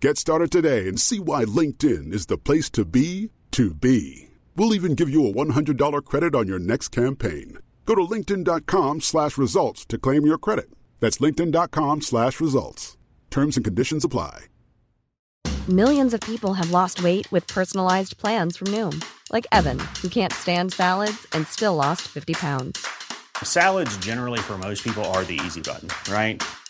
Get started today and see why LinkedIn is the place to be to be. We'll even give you a $100 credit on your next campaign. Go to linkedin.com slash results to claim your credit. That's linkedin.com slash results. Terms and conditions apply. Millions of people have lost weight with personalized plans from Noom, like Evan, who can't stand salads and still lost 50 pounds. Salads, generally, for most people, are the easy button, right?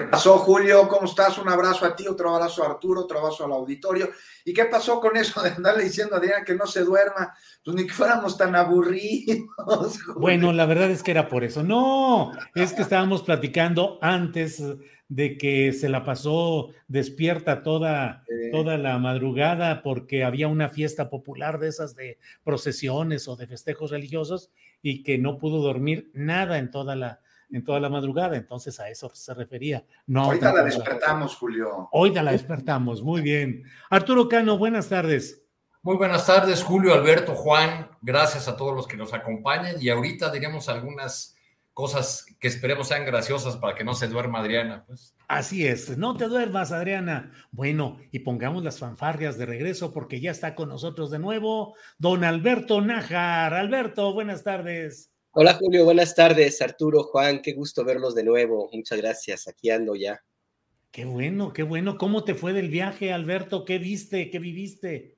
¿Qué pasó, Julio? ¿Cómo estás? Un abrazo a ti, otro abrazo a Arturo, otro abrazo al auditorio. ¿Y qué pasó con eso de andarle diciendo a Adrián que no se duerma? Pues ni que fuéramos tan aburridos. Julio. Bueno, la verdad es que era por eso. No, es que estábamos platicando antes de que se la pasó despierta toda, Sí. toda la madrugada porque había una fiesta popular de esas de procesiones o de festejos religiosos y que no pudo dormir nada en toda la, en toda la madrugada. Entonces a eso se refería. No, Ahorita la despertamos, Julio. Hoy la despertamos, muy bien. Arturo Cano, buenas tardes. Muy buenas tardes, Julio, Alberto, Juan. Gracias a todos los que nos acompañan. Y ahorita diremos algunas cosas que esperemos sean graciosas para que no se duerma Adriana. Pues. Así es, no te duermas, Adriana. Bueno, y pongamos las fanfarrias de regreso porque ya está con nosotros de nuevo don Alberto Nájar. Alberto, buenas tardes. Hola Julio, buenas tardes. Arturo, Juan, qué gusto verlos de nuevo. Muchas gracias. Aquí ando ya. Qué bueno, qué bueno. ¿Cómo te fue del viaje, Alberto? ¿Qué viste? ¿Qué viviste?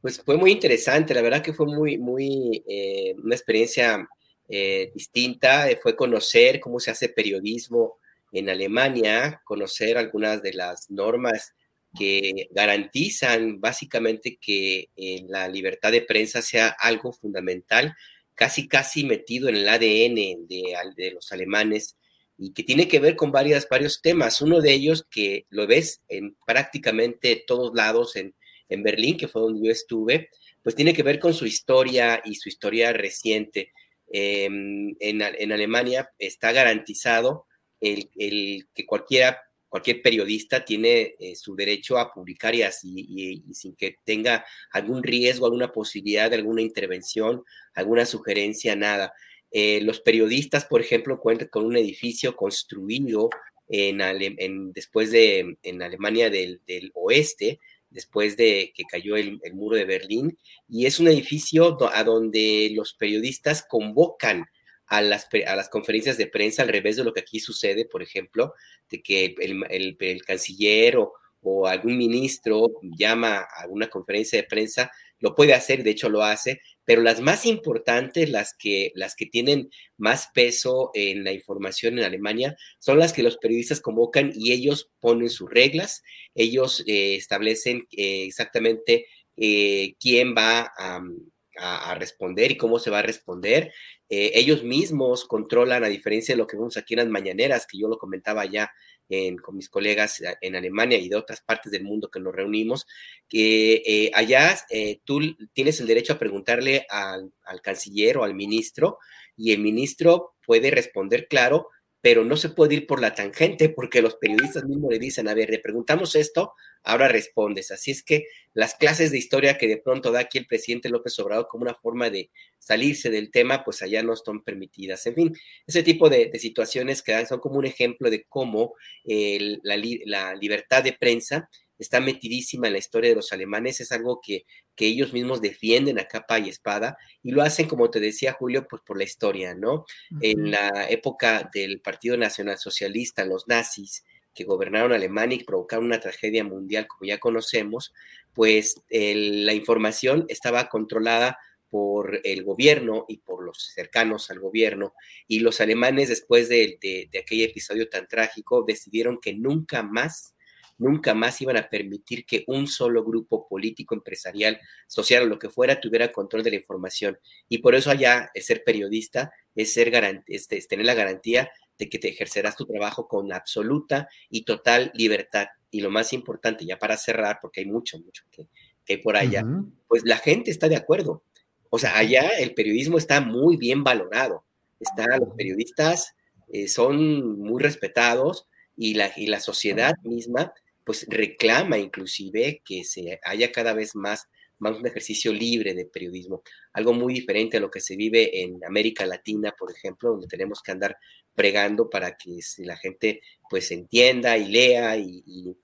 Pues fue muy interesante, la verdad que fue muy, muy, eh, una experiencia eh, distinta. Eh, fue conocer cómo se hace periodismo en Alemania, conocer algunas de las normas que garantizan básicamente que eh, la libertad de prensa sea algo fundamental, casi, casi metido en el ADN de, los alemanes y que tiene que ver con varios temas. Uno de ellos que lo ves en prácticamente todos lados, en, en Berlín, que fue donde yo estuve, pues tiene que ver con su historia y su historia reciente. Eh, en, en Alemania está garantizado el que cualquiera, cualquier periodista tiene eh, su derecho a publicar y, así, y, sin que tenga algún riesgo, alguna posibilidad de alguna intervención, alguna sugerencia, nada. Eh, los periodistas, por ejemplo, cuentan con un edificio construido en, después de en Alemania del, oeste, después de que cayó el, el, muro de Berlín, y es un edificio a donde los periodistas convocan a las, a las, conferencias de prensa, al revés de lo que aquí sucede, por ejemplo, de que el, el, el canciller o, o, algún ministro llama a una conferencia de prensa, lo puede hacer, de hecho lo hace, pero las más importantes, las que, las que tienen más peso en la información en Alemania, son las que los periodistas convocan y ellos ponen sus reglas, ellos eh, establecen eh, exactamente eh, quién va a, a, responder y cómo se va a responder. Eh, ellos mismos controlan, a diferencia de lo que vemos aquí en las mañaneras, que yo lo comentaba ya con mis colegas en Alemania y de otras partes del mundo que nos reunimos, que eh, allá eh, tú tienes el derecho a preguntarle al, canciller o al ministro y el ministro puede responder claro pero no se puede ir por la tangente porque los periodistas mismos le dicen, a ver, le preguntamos esto, ahora respondes. Así es que las clases de historia que de pronto da aquí el presidente López Obrador como una forma de salirse del tema, pues allá no están permitidas. En fin, ese tipo de, situaciones que dan son como un ejemplo de cómo la, la libertad de prensa está metidísima en la historia de los alemanes, es algo que, que, ellos mismos defienden a capa y espada y lo hacen, como te decía Julio, pues por la historia, ¿no? En la época del Partido Nacional Socialista, los nazis que gobernaron Alemania y provocaron una tragedia mundial, como ya conocemos, pues la información estaba controlada por el gobierno y por los cercanos al gobierno. Y los alemanes, después de, de, de aquel episodio tan trágico, decidieron que nunca más nunca más iban a permitir que un solo grupo político, empresarial, social o lo que fuera tuviera control de la información. Y por eso allá el ser periodista es, ser es, tener la garantía de que te ejercerás tu trabajo con absoluta y total libertad. Y lo más importante, ya para cerrar, porque hay mucho, mucho que, hay por allá, pues la gente está de acuerdo. O sea, allá el periodismo está muy bien valorado. Está, los periodistas eh, son muy respetados y la, y la sociedad misma pues reclama inclusive que se haya cada vez más, más un ejercicio libre de periodismo, algo muy diferente a lo que se vive en América Latina, por ejemplo, donde tenemos que andar pregando para que la gente pues entienda y lea y,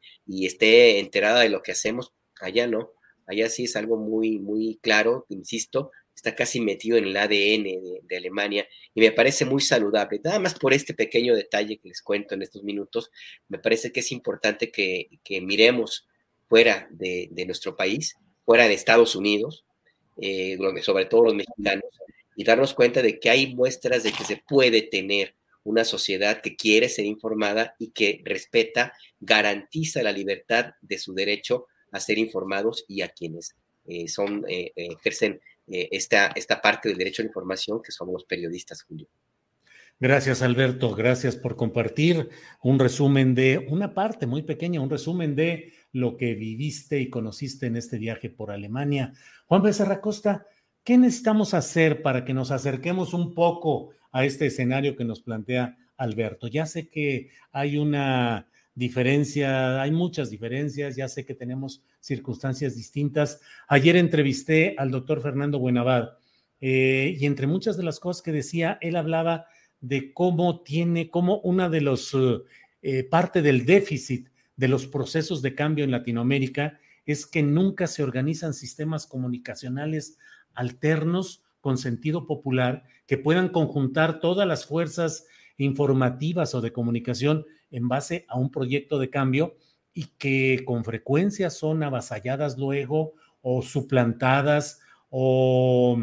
esté enterada de lo que hacemos, allá no, allá sí es algo muy, muy claro, insisto, está casi metido en el ADN de, Alemania y me parece muy saludable. Nada más por este pequeño detalle que les cuento en estos minutos, me parece que es importante que, miremos fuera de, nuestro país, fuera de Estados Unidos, eh, sobre todo los mexicanos, y darnos cuenta de que hay muestras de que se puede tener una sociedad que quiere ser informada y que respeta, garantiza la libertad de su derecho a ser informados y a quienes eh, son, eh, ejercen eh, esta, esta parte del derecho a la información que somos los periodistas, Julio. Gracias, Alberto. Gracias por compartir un resumen de una parte muy pequeña, un resumen de lo que viviste y conociste en este viaje por Alemania. Juan Becerra Costa, ¿qué necesitamos hacer para que nos acerquemos un poco a este escenario que nos plantea Alberto? Ya sé que hay una diferencia, hay muchas diferencias, ya sé que tenemos circunstancias distintas. Ayer entrevisté al doctor Fernando Buenavad eh, y entre muchas de las cosas que decía, él hablaba de cómo tiene, cómo una de los, eh, parte del déficit de los procesos de cambio en Latinoamérica es que nunca se organizan sistemas comunicacionales alternos con sentido popular que puedan conjuntar todas las fuerzas informativas o de comunicación en base a un proyecto de cambio y que con frecuencia son avasalladas luego o suplantadas o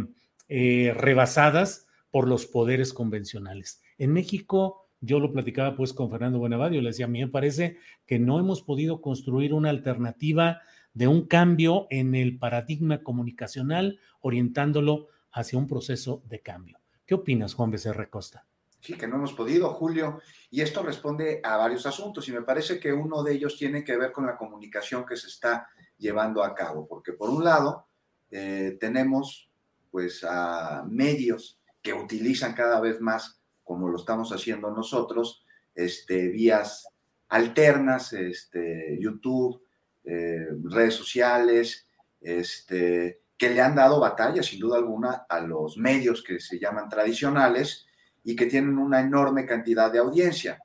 eh, rebasadas por los poderes convencionales. En México, yo lo platicaba pues con Fernando Buenavadio, le decía, a mí me parece que no hemos podido construir una alternativa de un cambio en el paradigma comunicacional, orientándolo hacia un proceso de cambio. ¿Qué opinas, Juan Becerra Costa? Sí, que no hemos podido, Julio. Y esto responde a varios asuntos y me parece que uno de ellos tiene que ver con la comunicación que se está llevando a cabo, porque por un lado eh, tenemos pues a medios que utilizan cada vez más, como lo estamos haciendo nosotros, este, vías alternas, este, YouTube, eh, redes sociales, este, que le han dado batalla, sin duda alguna, a los medios que se llaman tradicionales, y que tienen una enorme cantidad de audiencia.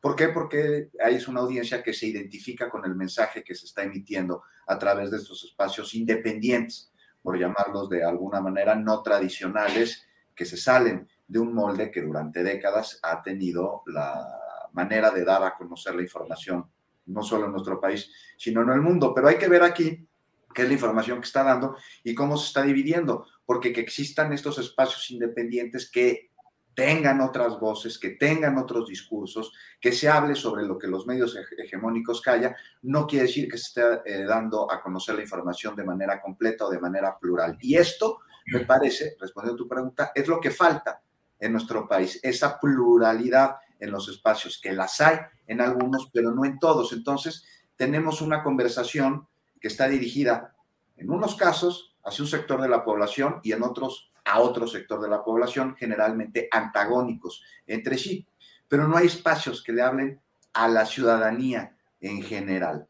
¿Por qué? Porque hay una audiencia que se identifica con el mensaje que se está emitiendo a través de estos espacios independientes, por llamarlos de alguna manera no tradicionales, que se salen de un molde que durante décadas ha tenido la manera de dar a conocer la información, no solo en nuestro país, sino en el mundo. Pero hay que ver aquí qué es la información que está dando y cómo se está dividiendo, porque que existan estos espacios independientes que tengan otras voces, que tengan otros discursos, que se hable sobre lo que los medios hegemónicos callan, no quiere decir que se esté eh, dando a conocer la información de manera completa o de manera plural. Y esto, me parece, respondiendo a tu pregunta, es lo que falta en nuestro país, esa pluralidad en los espacios, que las hay en algunos, pero no en todos. Entonces, tenemos una conversación que está dirigida, en unos casos, hacia un sector de la población y en otros a otro sector de la población, generalmente antagónicos entre sí. pero no hay espacios que le hablen a la ciudadanía en general.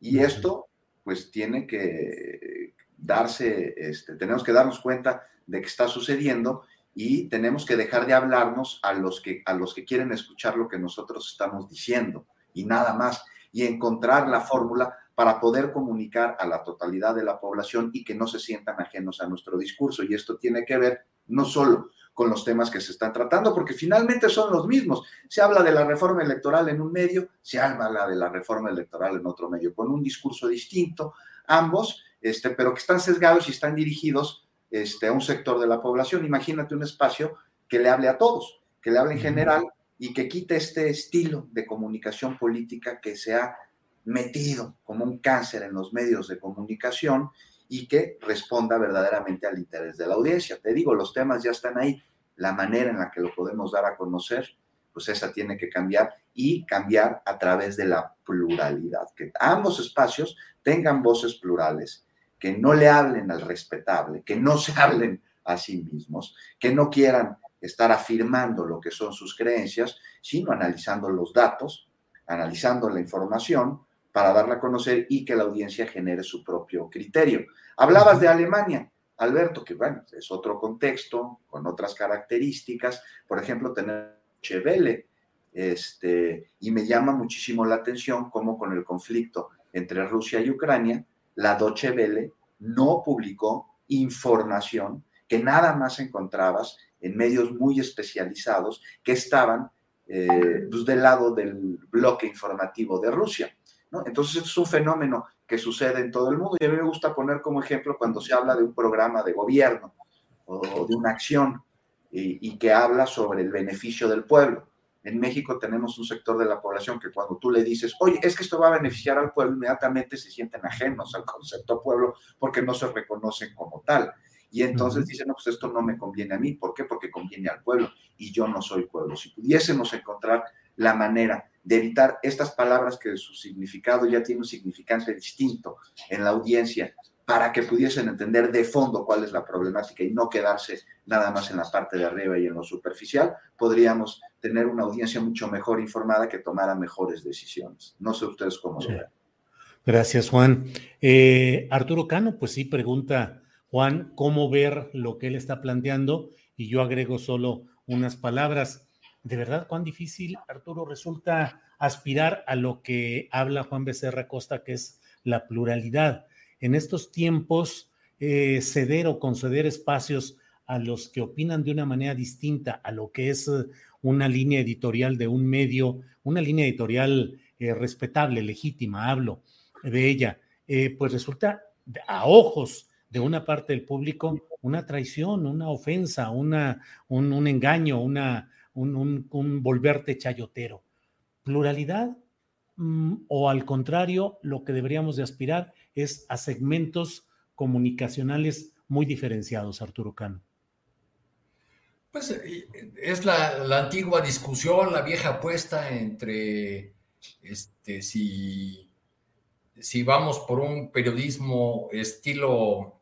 Y esto, pues, tiene que darse, este, tenemos que darnos cuenta de que está sucediendo y tenemos que dejar de hablarnos a los que, a los que quieren escuchar lo que nosotros estamos diciendo y nada más, y encontrar la fórmula para poder comunicar a la totalidad de la población y que no se sientan ajenos a nuestro discurso. Y esto tiene que ver no solo con los temas que se están tratando, porque finalmente son los mismos. Se habla de la reforma electoral en un medio, se habla de la reforma electoral en otro medio, con un discurso distinto, ambos, este, pero que están sesgados y están dirigidos este, a un sector de la población. Imagínate un espacio que le hable a todos, que le hable en general y que quite este estilo de comunicación política que se ha metido como un cáncer en los medios de comunicación y que responda verdaderamente al interés de la audiencia. Te digo, los temas ya están ahí, la manera en la que lo podemos dar a conocer, pues esa tiene que cambiar y cambiar a través de la pluralidad, que ambos espacios tengan voces plurales, que no le hablen al respetable, que no se hablen a sí mismos, que no quieran estar afirmando lo que son sus creencias, sino analizando los datos, analizando la información para darla a conocer y que la audiencia genere su propio criterio. Hablabas de Alemania, Alberto, que bueno, es otro contexto, con otras características, por ejemplo, tener Chevele, este, y me llama muchísimo la atención cómo con el conflicto entre Rusia y Ucrania, la Deutsche Welle no publicó información que nada más encontrabas en medios muy especializados que estaban eh, pues, del lado del bloque informativo de Rusia. Entonces, es un fenómeno que sucede en todo el mundo y a mí me gusta poner como ejemplo cuando se habla de un programa de gobierno o de una acción y, y que habla sobre el beneficio del pueblo. En México tenemos un sector de la población que cuando tú le dices, oye, es que esto va a beneficiar al pueblo, inmediatamente se sienten ajenos al concepto pueblo porque no se reconocen como tal. Y entonces dicen, no, pues esto no me conviene a mí. ¿Por qué? Porque conviene al pueblo y yo no soy pueblo. Si pudiésemos encontrar la manera de evitar estas palabras que su significado ya tiene un significante distinto en la audiencia para que pudiesen entender de fondo cuál es la problemática y no quedarse nada más en la parte de arriba y en lo superficial, podríamos tener una audiencia mucho mejor informada que tomara mejores decisiones. No sé ustedes cómo lo ven. Gracias, Juan. Eh, Arturo Cano, pues sí, pregunta Juan cómo ver lo que él está planteando y yo agrego solo unas palabras de verdad cuán difícil, Arturo, resulta aspirar a lo que habla Juan Becerra Costa, que es la pluralidad. En estos tiempos, eh, ceder o conceder espacios a los que opinan de una manera distinta a lo que es eh, una línea editorial de un medio, una línea editorial eh, respetable, legítima, hablo de ella, pues resulta a ojos de una parte del público una traición, una ofensa, una, un engaño, una, un, volverte chayotero. Pluralidad mm, o al contrario, lo que deberíamos de aspirar es a segmentos comunicacionales muy diferenciados, Arturo Cano. Pues eh, es la, antigua discusión, la vieja apuesta entre este, si, si vamos por un periodismo estilo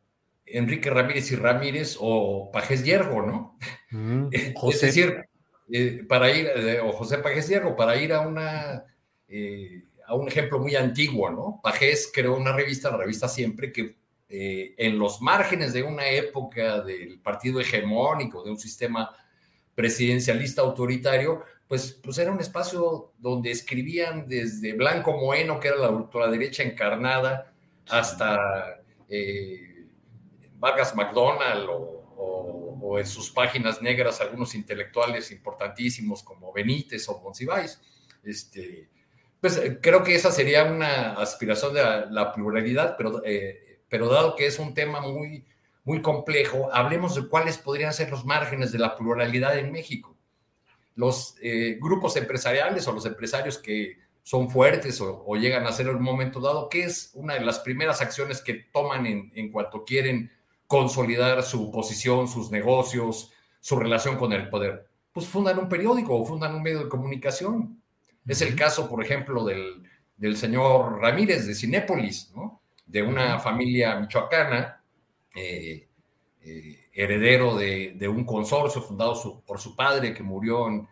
Enrique Ramírez y Ramírez o Pajes Yergo, ¿no? Mm, es decir, eh, para ir, eh, o José Pajés Hierro, para ir a una, eh, a un ejemplo muy antiguo, ¿no? Pajés creó una revista, la revista Siempre, que en los márgenes de una época del partido hegemónico, de un sistema presidencialista autoritario, pues, pues era un espacio donde escribían desde Blanco Moeno, que era la ultraderecha encarnada, hasta Vargas McDonald o o, en sus páginas negras algunos intelectuales importantísimos como Benítez o Monsiváis. Este, pues eh, creo que esa sería una aspiración de la, pluralidad, pero, eh, pero dado que es un tema muy, muy complejo, hablemos de cuáles podrían ser los márgenes de la pluralidad en México. Los eh, grupos empresariales o los empresarios que son fuertes o, llegan a ser en un momento dado, ¿qué es una de las primeras acciones que toman en, en cuanto quieren consolidar su posición, sus negocios, su relación con el poder? Pues fundan un periódico o fundan un medio de comunicación. Es el caso, por ejemplo, del, señor Ramírez de Cinépolis, ¿no? de una familia michoacana, eh, eh, heredero de, un consorcio fundado por su padre que murió en,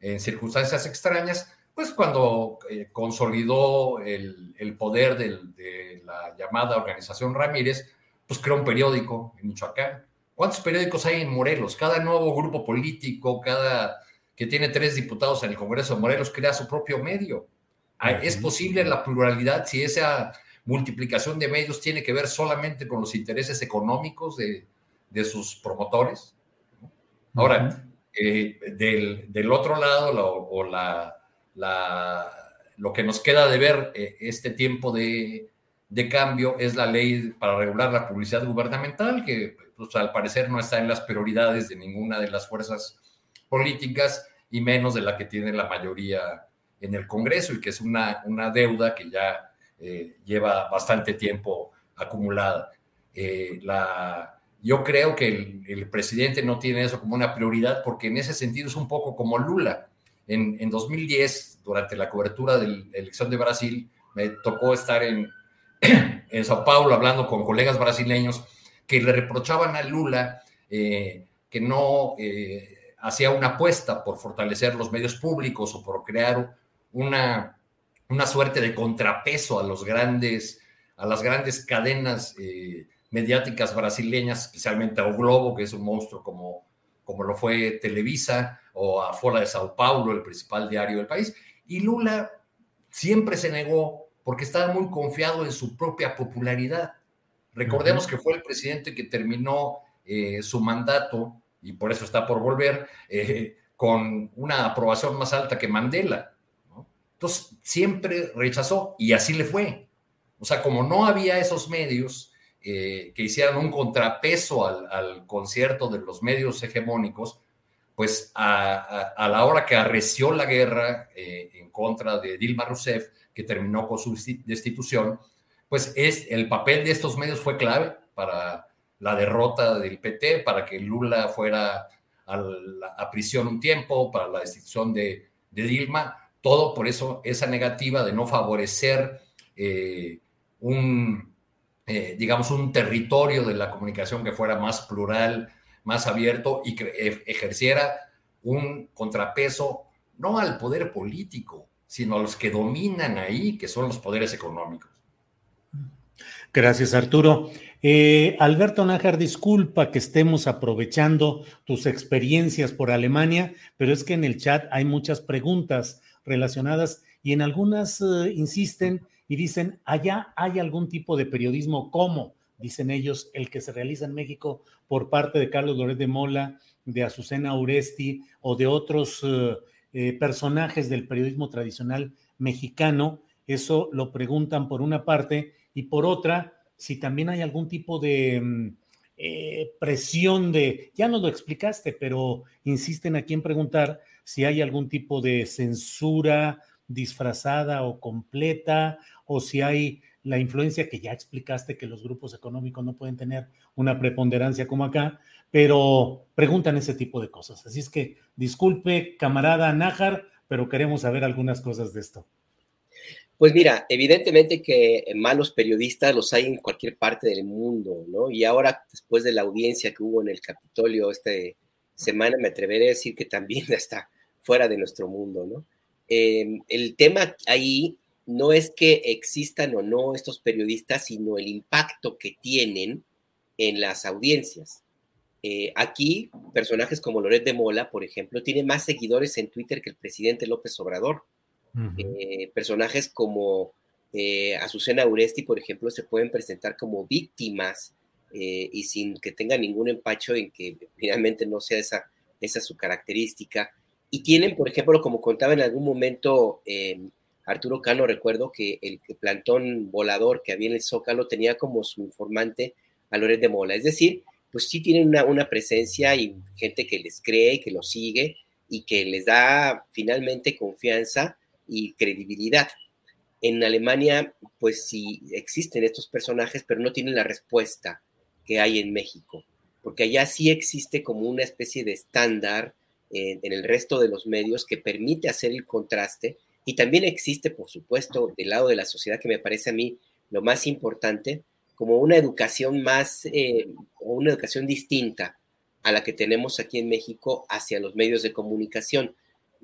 en circunstancias extrañas, pues cuando eh, consolidó el, el poder del, de la llamada organización Ramírez, pues creó un periódico en Michoacán. ¿Cuántos periódicos hay en Morelos? Cada nuevo grupo político, cada que tiene tres diputados en el Congreso de Morelos, crea su propio medio. ¿Es posible la pluralidad si esa multiplicación de medios tiene que ver solamente con los intereses económicos de, de sus promotores? Ahora, eh, del, del, otro lado, o la, la, lo que nos queda de ver eh, este tiempo de, de, cambio es la ley para regular la publicidad gubernamental, que pues, al parecer no está en las prioridades de ninguna de las fuerzas políticas y menos de la que tiene la mayoría en el Congreso y que es una, una deuda que ya eh, lleva bastante tiempo acumulada. Eh, la, yo creo que el, el, presidente no tiene eso como una prioridad porque en ese sentido es un poco como Lula. En, en 2010, durante la cobertura de la elección de Brasil, me tocó estar en, en Sao Paulo hablando con colegas brasileños que le reprochaban a Lula eh, que no eh, hacía una apuesta por fortalecer los medios públicos o por crear una, una suerte de contrapeso a los grandes, a las grandes cadenas eh, mediáticas brasileñas, especialmente a O Globo, que es un monstruo como, como lo fue Televisa, o a Fola de Sao Paulo, el principal diario del país. Y Lula siempre se negó porque estaba muy confiado en su propia popularidad. Recordemos que fue el presidente que terminó eh, su mandato, y por eso está por volver, eh, con una aprobación más alta que Mandela. ¿no? Entonces, siempre rechazó y así le fue. O sea, como no había esos medios eh, que hicieran un contrapeso al, al, concierto de los medios hegemónicos, pues a, a, a la hora que arreció la guerra en contra de Dilma Rousseff, que terminó con su destitución, pues es, el papel de estos medios fue clave para la derrota del PT, para que Lula fuera a, prisión un tiempo, para la destitución de, de, Dilma, todo por eso esa negativa de no favorecer eh, un, eh, digamos, un territorio de la comunicación que fuera más plural, más abierto y que e, ejerciera un contrapeso no al poder político, sino a los que dominan ahí, que son los poderes económicos. Gracias, Arturo. Eh, Alberto Nájar, disculpa que estemos aprovechando tus experiencias por Alemania, pero es que en el chat hay muchas preguntas relacionadas y en algunas uh, insisten y dicen, allá hay algún tipo de periodismo, ¿cómo? Dicen ellos, el que se realiza en México por parte de Carlos Loret de Mola, de Azucena Uresti o de otros uh, eh, personajes del periodismo tradicional mexicano. Eso lo preguntan por una parte y por otra, si también hay algún tipo de mm, eh, presión de, ya nos lo explicaste, pero insisten aquí en preguntar si hay algún tipo de censura disfrazada o completa, o si hay la influencia que ya explicaste que los grupos económicos no pueden tener una preponderancia como acá, pero preguntan ese tipo de cosas. Así es que disculpe, camarada Nájar, pero queremos saber algunas cosas de esto. Pues mira, evidentemente que malos periodistas los hay en cualquier parte del mundo, ¿no? Y ahora, después de la audiencia que hubo en el Capitolio esta semana, me atreveré a decir que también está fuera de nuestro mundo, ¿no? Eh, el tema ahí no es que existan o no estos periodistas, sino el impacto que tienen en las audiencias. Eh, aquí, personajes como Loret de Mola, por ejemplo, tiene más seguidores en Twitter que el presidente López Obrador. Uh -huh. eh, personajes como eh, Azucena Uresti, por ejemplo, se pueden presentar como víctimas y sin que tengan ningún empacho en que finalmente no sea esa, esa su característica. Y tienen, por ejemplo, como contaba en algún momento Arturo Cano, recuerdo que el, el, plantón volador que había en el Zócalo tenía como su informante a Loret de Mola. Es decir, pues sí tienen una, presencia y gente que les cree, que los sigue y que les da finalmente confianza y credibilidad. En Alemania, pues sí existen estos personajes, pero no tienen la respuesta que hay en México, porque allá sí existe como una especie de estándar en, en el resto de los medios que permite hacer el contraste y también existe, por supuesto, del lado de la sociedad que me parece a mí lo más importante, como una educación más eh, una educación distinta a la que tenemos aquí en México hacia los medios de comunicación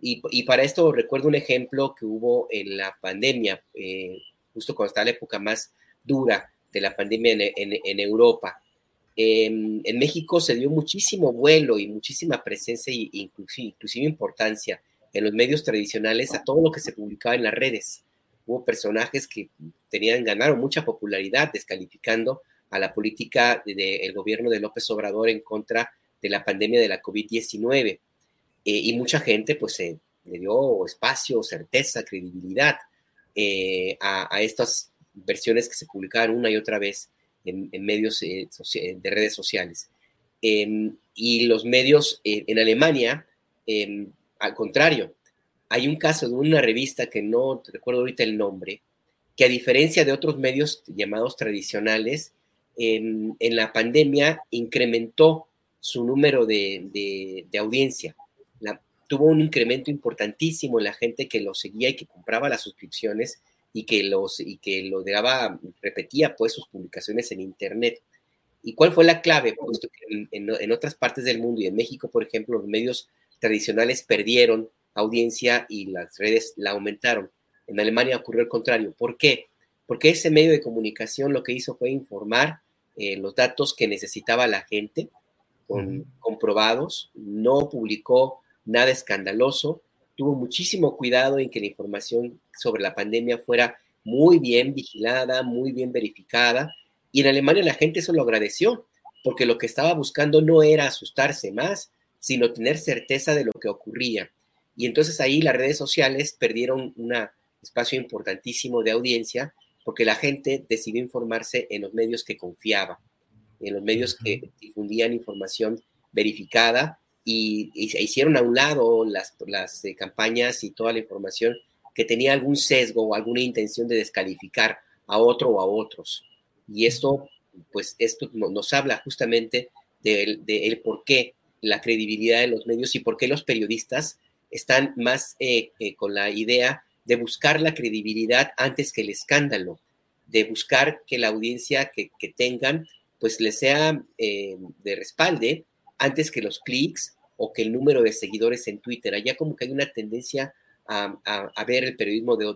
Y, para esto recuerdo un ejemplo que hubo en la pandemia, eh, justo cuando estaba la época más dura de la pandemia en, Europa. en México se dio muchísimo vuelo y muchísima presencia e inclusive, inclusive importancia en los medios tradicionales a todo lo que se publicaba en las redes. Hubo personajes que tenían, ganaron mucha popularidad descalificando a la política del gobierno de López Obrador en contra de la pandemia de la COVID-19. Eh, y mucha gente pues le dio espacio, certeza, credibilidad eh, a, estas versiones que se publicaban una y otra vez en, medios eh, de redes sociales. Em, y los medios en Alemania, em, al contrario, hay un caso de una revista que no recuerdo ahorita el nombre, que a diferencia de otros medios llamados tradicionales, en, la pandemia incrementó su número de, audiencia. tuvo un incremento importantísimo en la gente que lo seguía y que compraba las suscripciones y que, los, y que lo daba, repetía pues sus publicaciones en Internet. ¿Y cuál fue la clave? En, otras partes del mundo y en México, por ejemplo, los medios tradicionales perdieron audiencia y las redes la aumentaron. En Alemania ocurrió el contrario. ¿Por qué? Porque ese medio de comunicación lo que hizo fue informar eh, los datos que necesitaba la gente, con, comprobados, no publicó nada escandaloso, tuvo muchísimo cuidado en que la información sobre la pandemia fuera muy bien vigilada, muy bien verificada, y en Alemania la gente eso lo agradeció, porque lo que estaba buscando no era asustarse más, sino tener certeza de lo que ocurría. Y entonces ahí las redes sociales perdieron un espacio importantísimo de audiencia porque la gente decidió informarse en los medios que confiaba, en los medios que difundían información verificada y, hicieron a un lado las, las eh, campañas y toda la información que tenía algún sesgo o alguna intención de descalificar a otro o a otros. Y esto, pues esto nos habla justamente del de, por qué la credibilidad de los medios y por qué los periodistas están más eh, eh, con la idea de buscar la credibilidad antes que el escándalo, de buscar que la audiencia que, tengan pues les sea eh, de respalde antes que los clics o que el número de seguidores en Twitter. Allá como que hay una tendencia a, ver el periodismo de,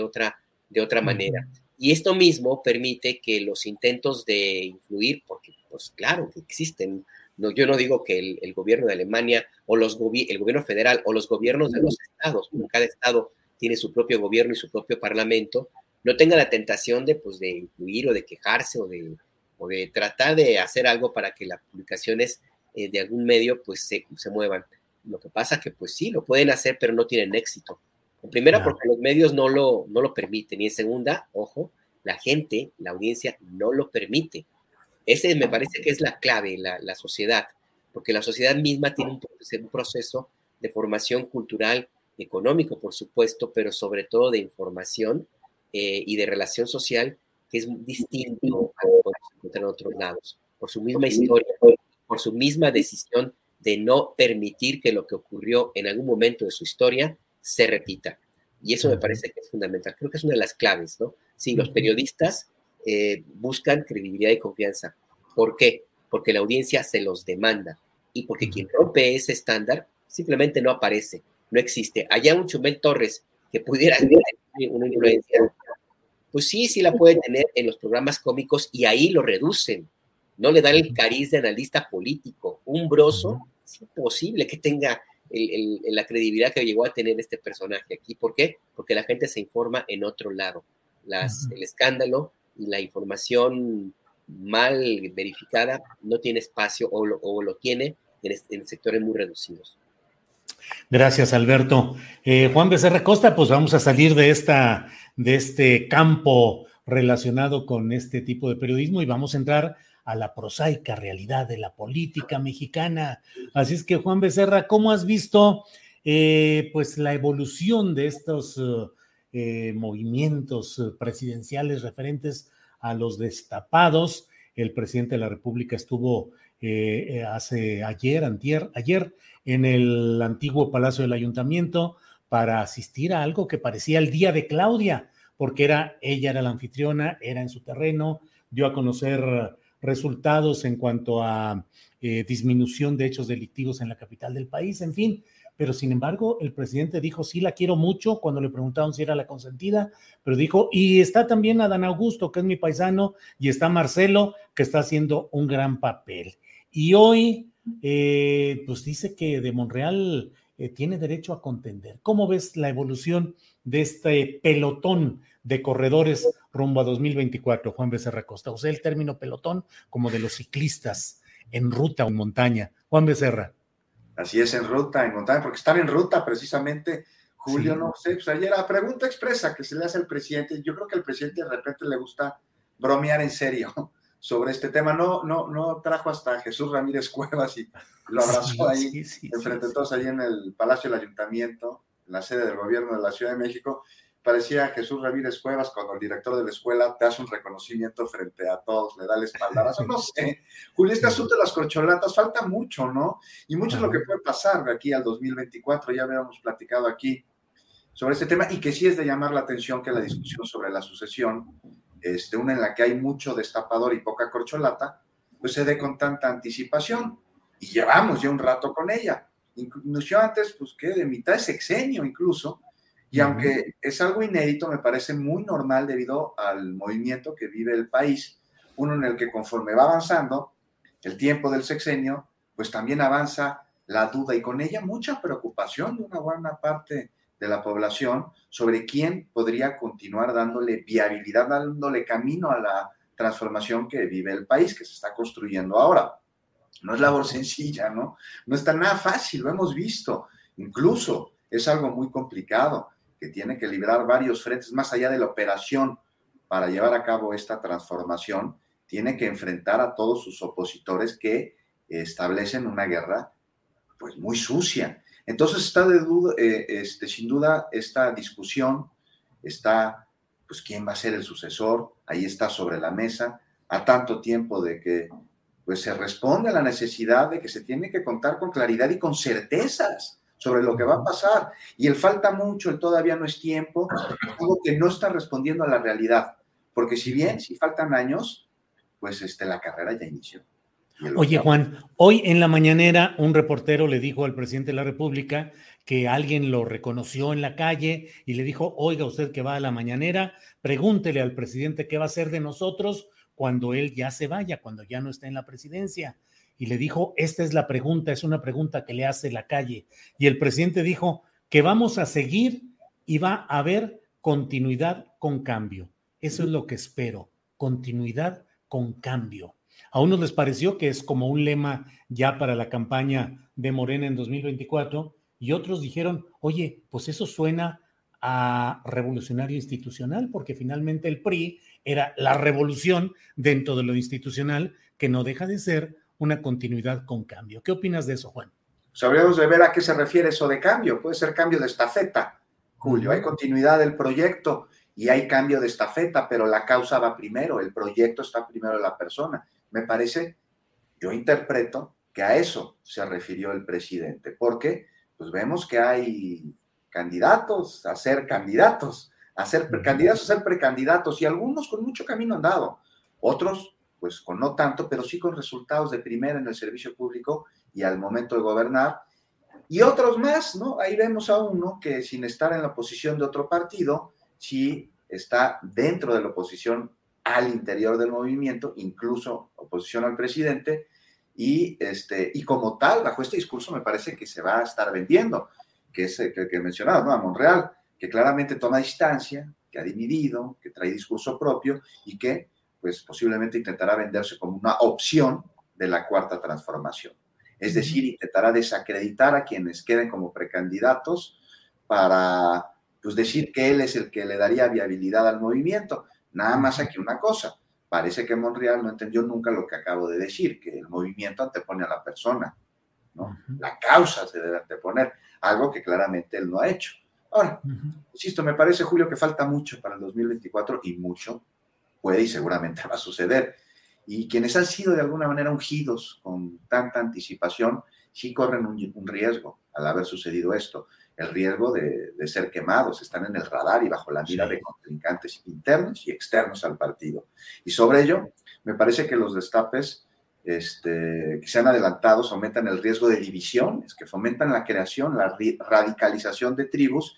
otra, de otra manera. Y esto mismo permite que los intentos de influir, porque pues claro que existen no, yo no digo que el, gobierno de Alemania o los el gobierno federal o los gobiernos de los estados, cada estado tiene su propio gobierno y su propio parlamento, no tenga la tentación de, pues, de influir o de quejarse o de, o de tratar de hacer algo para que las publicaciones eh, de algún medio pues se, se, muevan. Lo que pasa que pues sí, lo pueden hacer, pero no tienen éxito. En primera, porque los medios no lo, no lo permiten. Y en segunda, ojo, la gente, la audiencia no lo permite. Ese me parece que es la clave, la, la sociedad, porque la sociedad misma tiene un, proceso de formación cultural, económico, por supuesto, pero sobre todo de información eh, y de relación social que es distinto a lo que se encuentra en otros lados, por su misma historia, por su misma decisión de no permitir que lo que ocurrió en algún momento de su historia se repita. Y eso me parece que es fundamental. Creo que es una de las claves, ¿no? Si los periodistas eh, buscan credibilidad y confianza. ¿Por qué? Porque la audiencia se los demanda y porque quien rompe ese estándar simplemente no aparece, no existe. Allá un Chumel Torres que pudiera tener una influencia, pues sí, sí la puede tener en los programas cómicos y ahí lo reducen. No le dan el cariz de analista político. Un broso, es imposible que tenga la credibilidad que llegó a tener este personaje aquí. ¿Por qué? Porque la gente se informa en otro lado. Las, El escándalo y la información mal verificada no tiene espacio o lo, tiene en, sectores muy reducidos. Gracias, Alberto. Eh, Juan Becerra Costa, pues vamos a salir de, esta, de este campo relacionado con este tipo de periodismo y vamos a entrar a la prosaica realidad de la política mexicana. Así es que, Juan Becerra, ¿cómo has visto eh, pues la evolución de estos eh, movimientos presidenciales referentes a los destapados. El presidente de la República estuvo eh, eh, hace ayer, antier, ayer en el antiguo Palacio del Ayuntamiento para asistir a algo que parecía el día de Claudia, porque era ella era la anfitriona, era en su terreno, dio a conocer resultados en cuanto a eh, disminución de hechos delictivos en la capital del país, en fin, pero sin embargo el presidente dijo, sí la quiero mucho cuando le preguntaron si era la consentida, pero dijo, y está también Adán Augusto, que es mi paisano, y está Marcelo, que está haciendo un gran papel. Y hoy, eh, pues dice que de Monreal eh, tiene derecho a contender. ¿Cómo ves la evolución de este pelotón de corredores rumbo a 2024, Juan Becerra Costa? Usé el término pelotón como de los ciclistas en ruta o montaña. Juan Becerra. Así es, en ruta, en montaña, porque están en ruta precisamente. Julio, no sé, pues ayer la pregunta expresa que se le hace al presidente, yo creo que al presidente de repente le gusta bromear en serio sobre este tema. No, no, no trajo hasta Jesús Ramírez Cuevas y lo abrazó ahí, enfrente de todos, ahí en el Palacio del Ayuntamiento, en la sede del gobierno de la Ciudad de México parecía Jesús Ramírez Cuevas cuando el director de la escuela te hace un reconocimiento frente a todos, le da la espalda. No sé, Julio, este asunto de las corcholatas falta mucho, ¿no? Y mucho es lo que puede pasar de aquí al 2024, ya habíamos platicado aquí sobre este tema y que sí es de llamar la atención que la discusión sobre la sucesión, este, una en la que hay mucho destapador y poca corcholata, pues se dé con tanta anticipación. Y llevamos ya un rato con ella. Incluso antes, pues que de mitad de sexenio incluso, y aunque es algo inédito, me parece muy normal debido al movimiento que vive el país, uno en el que conforme va avanzando el tiempo del sexenio, pues también avanza la duda y con ella mucha preocupación de una buena parte de la población sobre quién podría continuar dándole viabilidad, dándole camino a la transformación que vive el país, que se está construyendo ahora. No es labor sencilla, ¿no? No está nada fácil, lo hemos visto. Incluso es algo muy complicado que tiene que librar varios frentes más allá de la operación para llevar a cabo esta transformación, tiene que enfrentar a todos sus opositores que establecen una guerra pues muy sucia. Entonces está de duda, eh, este, sin duda esta discusión está, pues quién va a ser el sucesor, ahí está sobre la mesa, a tanto tiempo de que pues se responde a la necesidad de que se tiene que contar con claridad y con certezas sobre lo que va a pasar. Y el falta mucho, el todavía no es tiempo, algo que no está respondiendo a la realidad. Porque si bien, si faltan años, pues este, la carrera ya inició. Oye, Juan, hoy en la mañanera un reportero le dijo al presidente de la República que alguien lo reconoció en la calle y le dijo, oiga usted que va a la mañanera, pregúntele al presidente qué va a hacer de nosotros cuando él ya se vaya, cuando ya no esté en la presidencia y le dijo, esta es la pregunta, es una pregunta que le hace la calle. Y el presidente dijo que vamos a seguir y va a haber continuidad con cambio. Eso es lo que espero, continuidad con cambio. A unos les pareció que es como un lema ya para la campaña de Morena en 2024 y otros dijeron, oye, pues eso suena a revolucionario institucional, porque finalmente el PRI era la revolución dentro de lo institucional, que no deja de ser una continuidad con cambio. ¿Qué opinas de eso, Juan? Sabríamos de ver a qué se refiere eso de cambio. Puede ser cambio de estafeta, Julio. Hay continuidad del proyecto y hay cambio de estafeta, pero la causa va primero, el proyecto está primero de la persona. Me parece, yo interpreto que a eso se refirió el presidente, porque pues vemos que hay candidatos a ser candidatos, a ser candidatos a ser precandidatos y algunos con mucho camino andado, otros pues con no tanto, pero sí con resultados de primera en el servicio público y al momento de gobernar. Y otros más, ¿no? Ahí vemos a uno que sin estar en la oposición de otro partido, sí está dentro de la oposición al interior del movimiento, incluso oposición al presidente, y, este, y como tal, bajo este discurso me parece que se va a estar vendiendo, que es el que, que he mencionado, ¿no? A Monreal, que claramente toma distancia, que ha dividido, que trae discurso propio y que pues posiblemente intentará venderse como una opción de la cuarta transformación. Es decir, intentará desacreditar a quienes queden como precandidatos para pues, decir que él es el que le daría viabilidad al movimiento. Nada más aquí una cosa, parece que Monreal no entendió nunca lo que acabo de decir, que el movimiento antepone a la persona, ¿no? La causa se debe anteponer, algo que claramente él no ha hecho. Ahora, insisto, me parece, Julio, que falta mucho para el 2024 y mucho puede y seguramente va a suceder. Y quienes han sido de alguna manera ungidos con tanta anticipación, sí corren un, riesgo al haber sucedido esto, el riesgo de, ser quemados, están en el radar y bajo la mira de contrincantes internos y externos al partido. Y sobre ello, me parece que los destapes este, que se han adelantado aumentan el riesgo de divisiones, que fomentan la creación, la radicalización de tribus.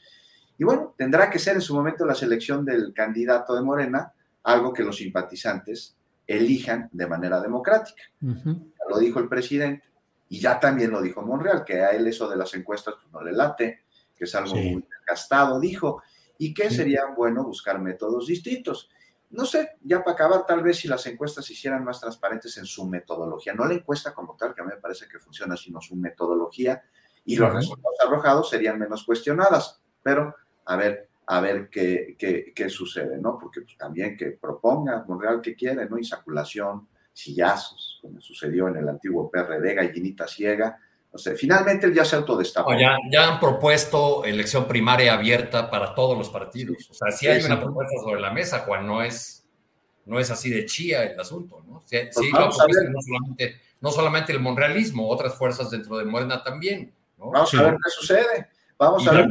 Y bueno, tendrá que ser en su momento la selección del candidato de Morena, algo que los simpatizantes elijan de manera democrática. lo dijo el presidente y ya también lo dijo Monreal, que a él eso de las encuestas pues, no le late, que es algo muy gastado, dijo, y que sería bueno buscar métodos distintos no sé, ya para acabar, tal vez si las encuestas se hicieran más transparentes en su metodología, no la encuesta como tal, que a mí me parece que funciona, sino su metodología, y los resultados arrojados serían menos cuestionadas. Pero a ver, a ver qué, qué, sucede, ¿no? Porque pues, también que proponga Monreal que quiere, ¿no? Insaculación, sillazos, como sucedió en el antiguo PRD, gallinita ciega, o sea, finalmente él ya se autodestapó. ya, ya, han propuesto elección primaria abierta para todos los partidos. O sea, sí hay una propuesta sobre la mesa, Juan, no es, no es así de chía el asunto, ¿no? Sí, pues no, solamente, no solamente el monrealismo, otras fuerzas dentro de Morena también. Vamos a ver qué sucede. Vamos a ver.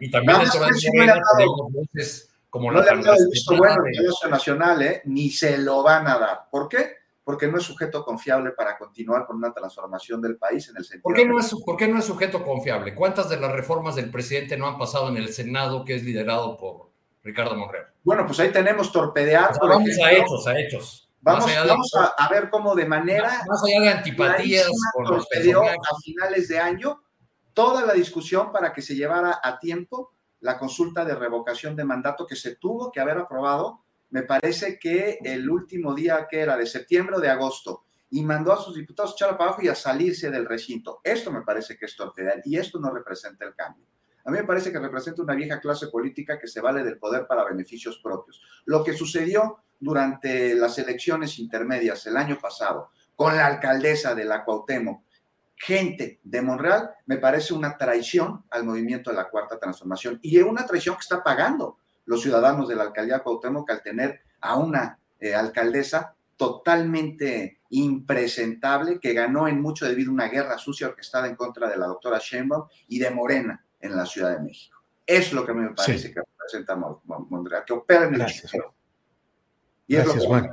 Y también Morena tenemos voces como no la le han dado el visto bueno el Nacional, ¿eh? Ni se lo van a dar. ¿Por qué? porque no es sujeto confiable para continuar con una transformación del país en el sentido. ¿Por qué no es, ¿por qué no es sujeto confiable? ¿Cuántas de las reformas del presidente no han pasado en el Senado que es liderado por Ricardo Monreal? Bueno, pues ahí tenemos torpedear. vamos a hechos, a hechos. Vamos, vamos a, ver cómo de manera. Más allá de antipatías por los a finales de año toda la discusión para que se llevara a tiempo la consulta de revocación de mandato que se tuvo que haber aprobado me parece que el último día que era de septiembre o de agosto, y mandó a sus diputados a echar para abajo y a salirse del recinto. Esto me parece que es torpedad y esto no representa el cambio. A mí me parece que representa una vieja clase política que se vale del poder para beneficios propios. Lo que sucedió durante las elecciones intermedias el año pasado con la alcaldesa de la Cuauhtémoc, gente de Monreal, me parece una traición al movimiento de la Cuarta Transformación y es una traición que está pagando los ciudadanos de la alcaldía Cuauhtémoc al tener a una eh, alcaldesa totalmente impresentable que ganó en mucho debido a una guerra sucia orquestada en contra de la doctora Sheinbaum y de Morena en la Ciudad de México. Es lo que me parece que representa Monreal, que opera en el Gracias. Y Gracias, es Juan.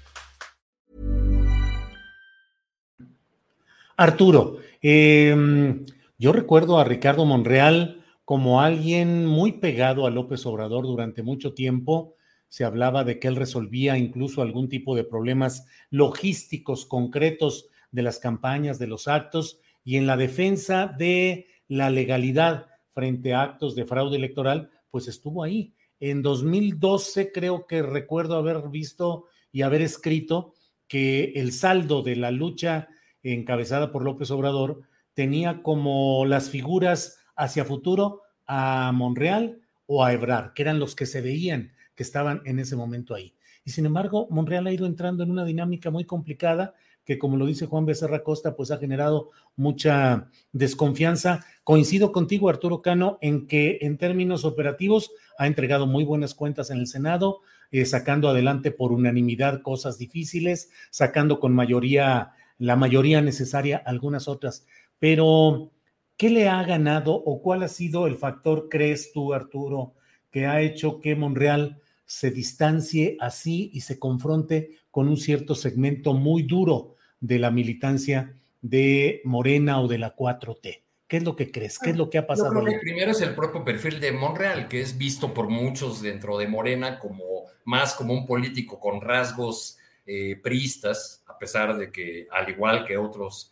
Arturo, em, yo recuerdo a Ricardo Monreal como alguien muy pegado a López Obrador durante mucho tiempo. Se hablaba de que él resolvía incluso algún tipo de problemas logísticos concretos de las campañas, de los actos y en la defensa de la legalidad frente a actos de fraude electoral, pues estuvo ahí. En 2012 creo que recuerdo haber visto y haber escrito que el saldo de la lucha encabezada por López Obrador, tenía como las figuras hacia futuro a Monreal o a Ebrar, que eran los que se veían que estaban en ese momento ahí. Y sin embargo, Monreal ha ido entrando en una dinámica muy complicada que, como lo dice Juan Becerra Costa, pues ha generado mucha desconfianza. Coincido contigo, Arturo Cano, en que en términos operativos ha entregado muy buenas cuentas en el Senado, eh, sacando adelante por unanimidad cosas difíciles, sacando con mayoría la mayoría necesaria, algunas otras. Pero, ¿qué le ha ganado o cuál ha sido el factor, crees tú, Arturo, que ha hecho que Monreal se distancie así y se confronte con un cierto segmento muy duro de la militancia de Morena o de la 4T? ¿Qué es lo que crees? ¿Qué es lo que ha pasado? Yo creo que primero es el propio perfil de Monreal, que es visto por muchos dentro de Morena como más como un político con rasgos eh, priistas, a pesar de que, al igual que, otros,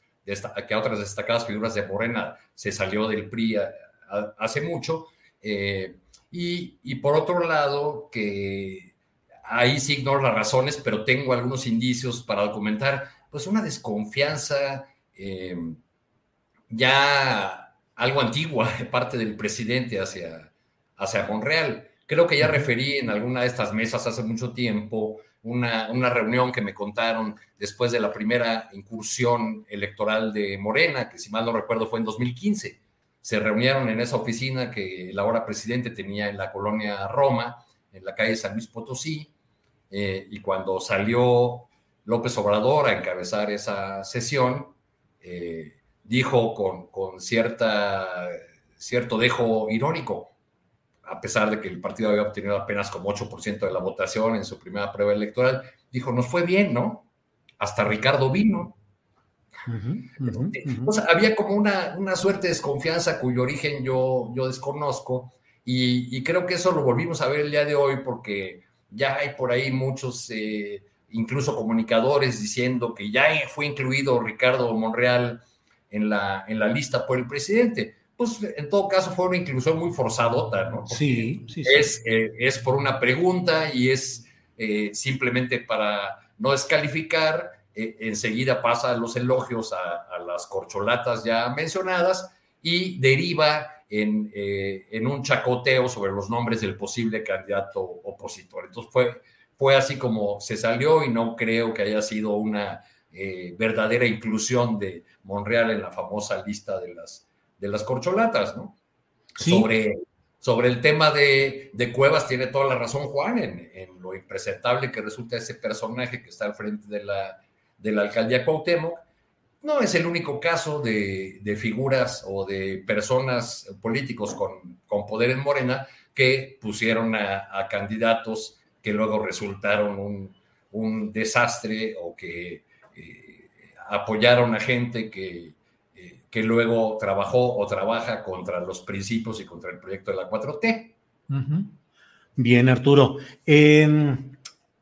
que otras destacadas figuras de Morena, se salió del PRI hace mucho. Eh, y, por otro lado, que ahí sí ignoro las razones, pero tengo algunos indicios para documentar, pues una desconfianza eh, ya algo antigua de parte del presidente hacia, hacia Monreal. Creo que ya referí en alguna de estas mesas hace mucho tiempo una, una, reunión que me contaron después de la primera incursión electoral de Morena, que si mal no recuerdo fue en 2015 se reunieron en esa oficina que el ahora presidente tenía en la colonia Roma, en la calle San Luis Potosí, eh, y cuando salió López Obrador a encabezar esa sesión, eh, dijo con, con, cierta, cierto dejo irónico, a pesar de que el partido había obtenido apenas como 8% de la votación en su primera prueba electoral, dijo, nos fue bien, ¿no? Hasta Ricardo vino. Entonces, había como una, una, suerte de desconfianza cuyo origen yo, yo desconozco y, creo que eso lo volvimos a ver el día de hoy porque ya hay por ahí muchos, eh, incluso comunicadores diciendo que ya fue incluido Ricardo Monreal en la, en la lista por el presidente. Pues en todo caso fue una inclusión muy forzadota, ¿no? sí, sí, Es, eh, es por una pregunta y es eh, simplemente para no descalificar e, enseguida pasa los elogios a, las corcholatas ya mencionadas y deriva en, eh, en, un chacoteo sobre los nombres del posible candidato opositor. Entonces fue, fue así como se salió y no creo que haya sido una eh, verdadera inclusión de Monreal en la famosa lista de las, de las corcholatas, ¿no? Sobre, sobre el tema de, de, Cuevas tiene toda la razón Juan en, en lo impresentable que resulta ese personaje que está al frente de la de la alcaldía Cuauhtémoc. No es el único caso de, figuras o de personas políticos con, con poder en Morena que pusieron a, candidatos que luego resultaron un, desastre o que eh, apoyaron a gente que, que luego trabajó o trabaja contra los principios y contra el proyecto de la 4T. Bien, Arturo.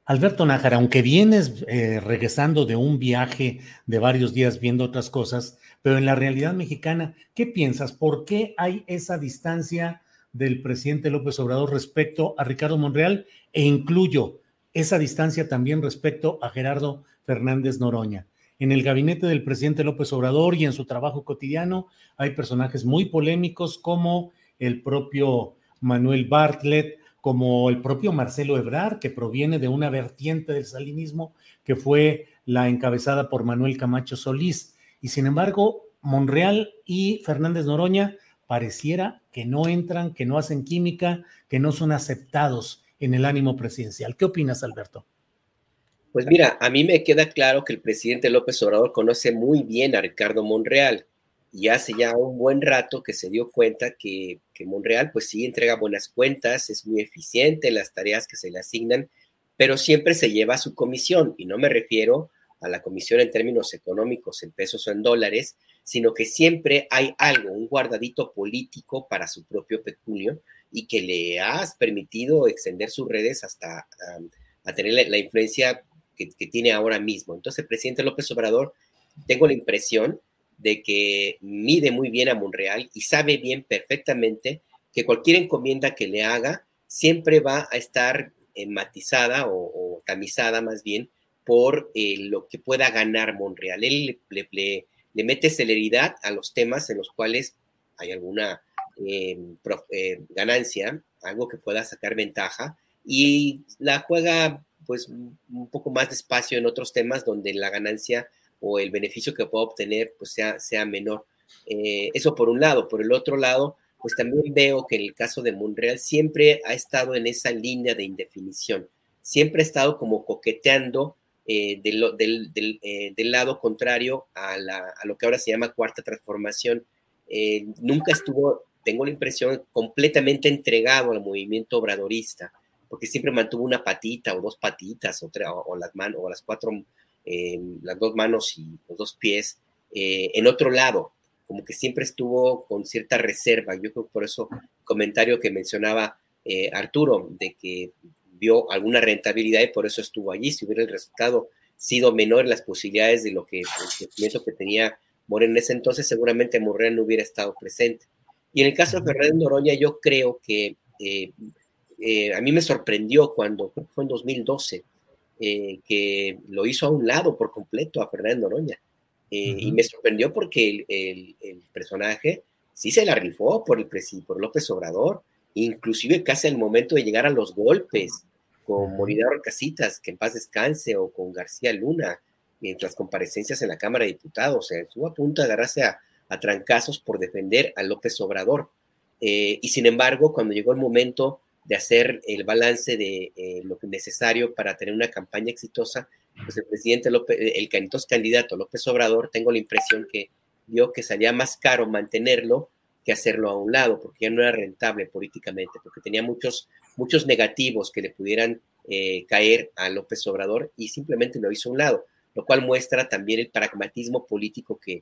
Alberto Nájara, aunque vienes eh, regresando de un viaje de varios días viendo otras cosas, pero en la realidad mexicana, ¿qué piensas? ¿Por qué hay esa distancia del presidente López Obrador respecto a Ricardo Monreal? E incluyo esa distancia también respecto a Gerardo Fernández Noroña. En el gabinete del presidente López Obrador y en su trabajo cotidiano hay personajes muy polémicos como el propio Manuel Bartlett, como el propio Marcelo Ebrar, que proviene de una vertiente del salinismo que fue la encabezada por Manuel Camacho Solís. Y sin embargo, Monreal y Fernández Noroña pareciera que no entran, que no hacen química, que no son aceptados en el ánimo presidencial. ¿Qué opinas, Alberto? Pues mira, a mí me queda claro que el presidente López Obrador conoce muy bien a Ricardo Monreal y hace ya un buen rato que se dio cuenta que, que, Monreal pues sí entrega buenas cuentas, es muy eficiente en las tareas que se le asignan, pero siempre se lleva su comisión y no me refiero a la comisión en términos económicos, en pesos o en dólares, sino que siempre hay algo, un guardadito político para su propio peculio y que le has permitido extender sus redes hasta a tener la, influencia que, tiene ahora mismo. Entonces, presidente López Obrador, tengo la impresión de que mide muy bien a Monreal y sabe bien perfectamente que cualquier encomienda que le haga siempre va a estar eh, matizada o, tamizada más bien por eh, lo que pueda ganar Monreal. Él le, mete celeridad a los temas en los cuales hay alguna em, eh, ganancia, algo que pueda sacar ventaja, y la juega pues un poco más despacio en otros temas donde la ganancia o el beneficio que pueda obtener pues sea, sea menor. Eh, eso por un lado. Por el otro lado, pues también veo que en el caso de Monreal siempre ha estado en esa línea de indefinición. Siempre ha estado como coqueteando eh, del, eh, del, lado contrario a, lo que ahora se llama cuarta transformación. nunca estuvo, tengo la impresión, completamente entregado al movimiento obradorista, porque siempre mantuvo una patita o dos patitas o, o las manos o las cuatro las dos manos y los dos pies eh, en otro lado, como que siempre estuvo con cierta reserva. Yo creo que por eso comentario que mencionaba eh, Arturo, de que vio alguna rentabilidad y por eso estuvo allí. Si hubiera el resultado sido menor las posibilidades de lo que el crecimiento que tenía Morena en ese entonces, seguramente Morena no hubiera estado presente. Y en el caso de Fernando Noroña, yo creo que eh, eh, a mí me sorprendió cuando, fue en 2012, eh, que lo hizo a un lado por completo a Fernando Noroña. Y me sorprendió porque el, personaje sí se la rifó por, el, por López Obrador, inclusive casi al momento de llegar a los golpes con Moridad Casitas, que en paz descanse, o con García Luna, en las comparecencias en la Cámara de Diputados. O sea, estuvo a punto de agarrarse a, trancazos por defender a López Obrador. Eh, y sin embargo, cuando llegó el momento de hacer el balance de eh, lo necesario para tener una campaña exitosa, pues el presidente López, el candidato López Obrador, tengo la impresión que vio que salía más caro mantenerlo que hacerlo a un lado, porque ya no era rentable políticamente, porque tenía muchos, muchos negativos que le pudieran eh, caer a López Obrador y simplemente lo hizo a un lado, lo cual muestra también el pragmatismo político que,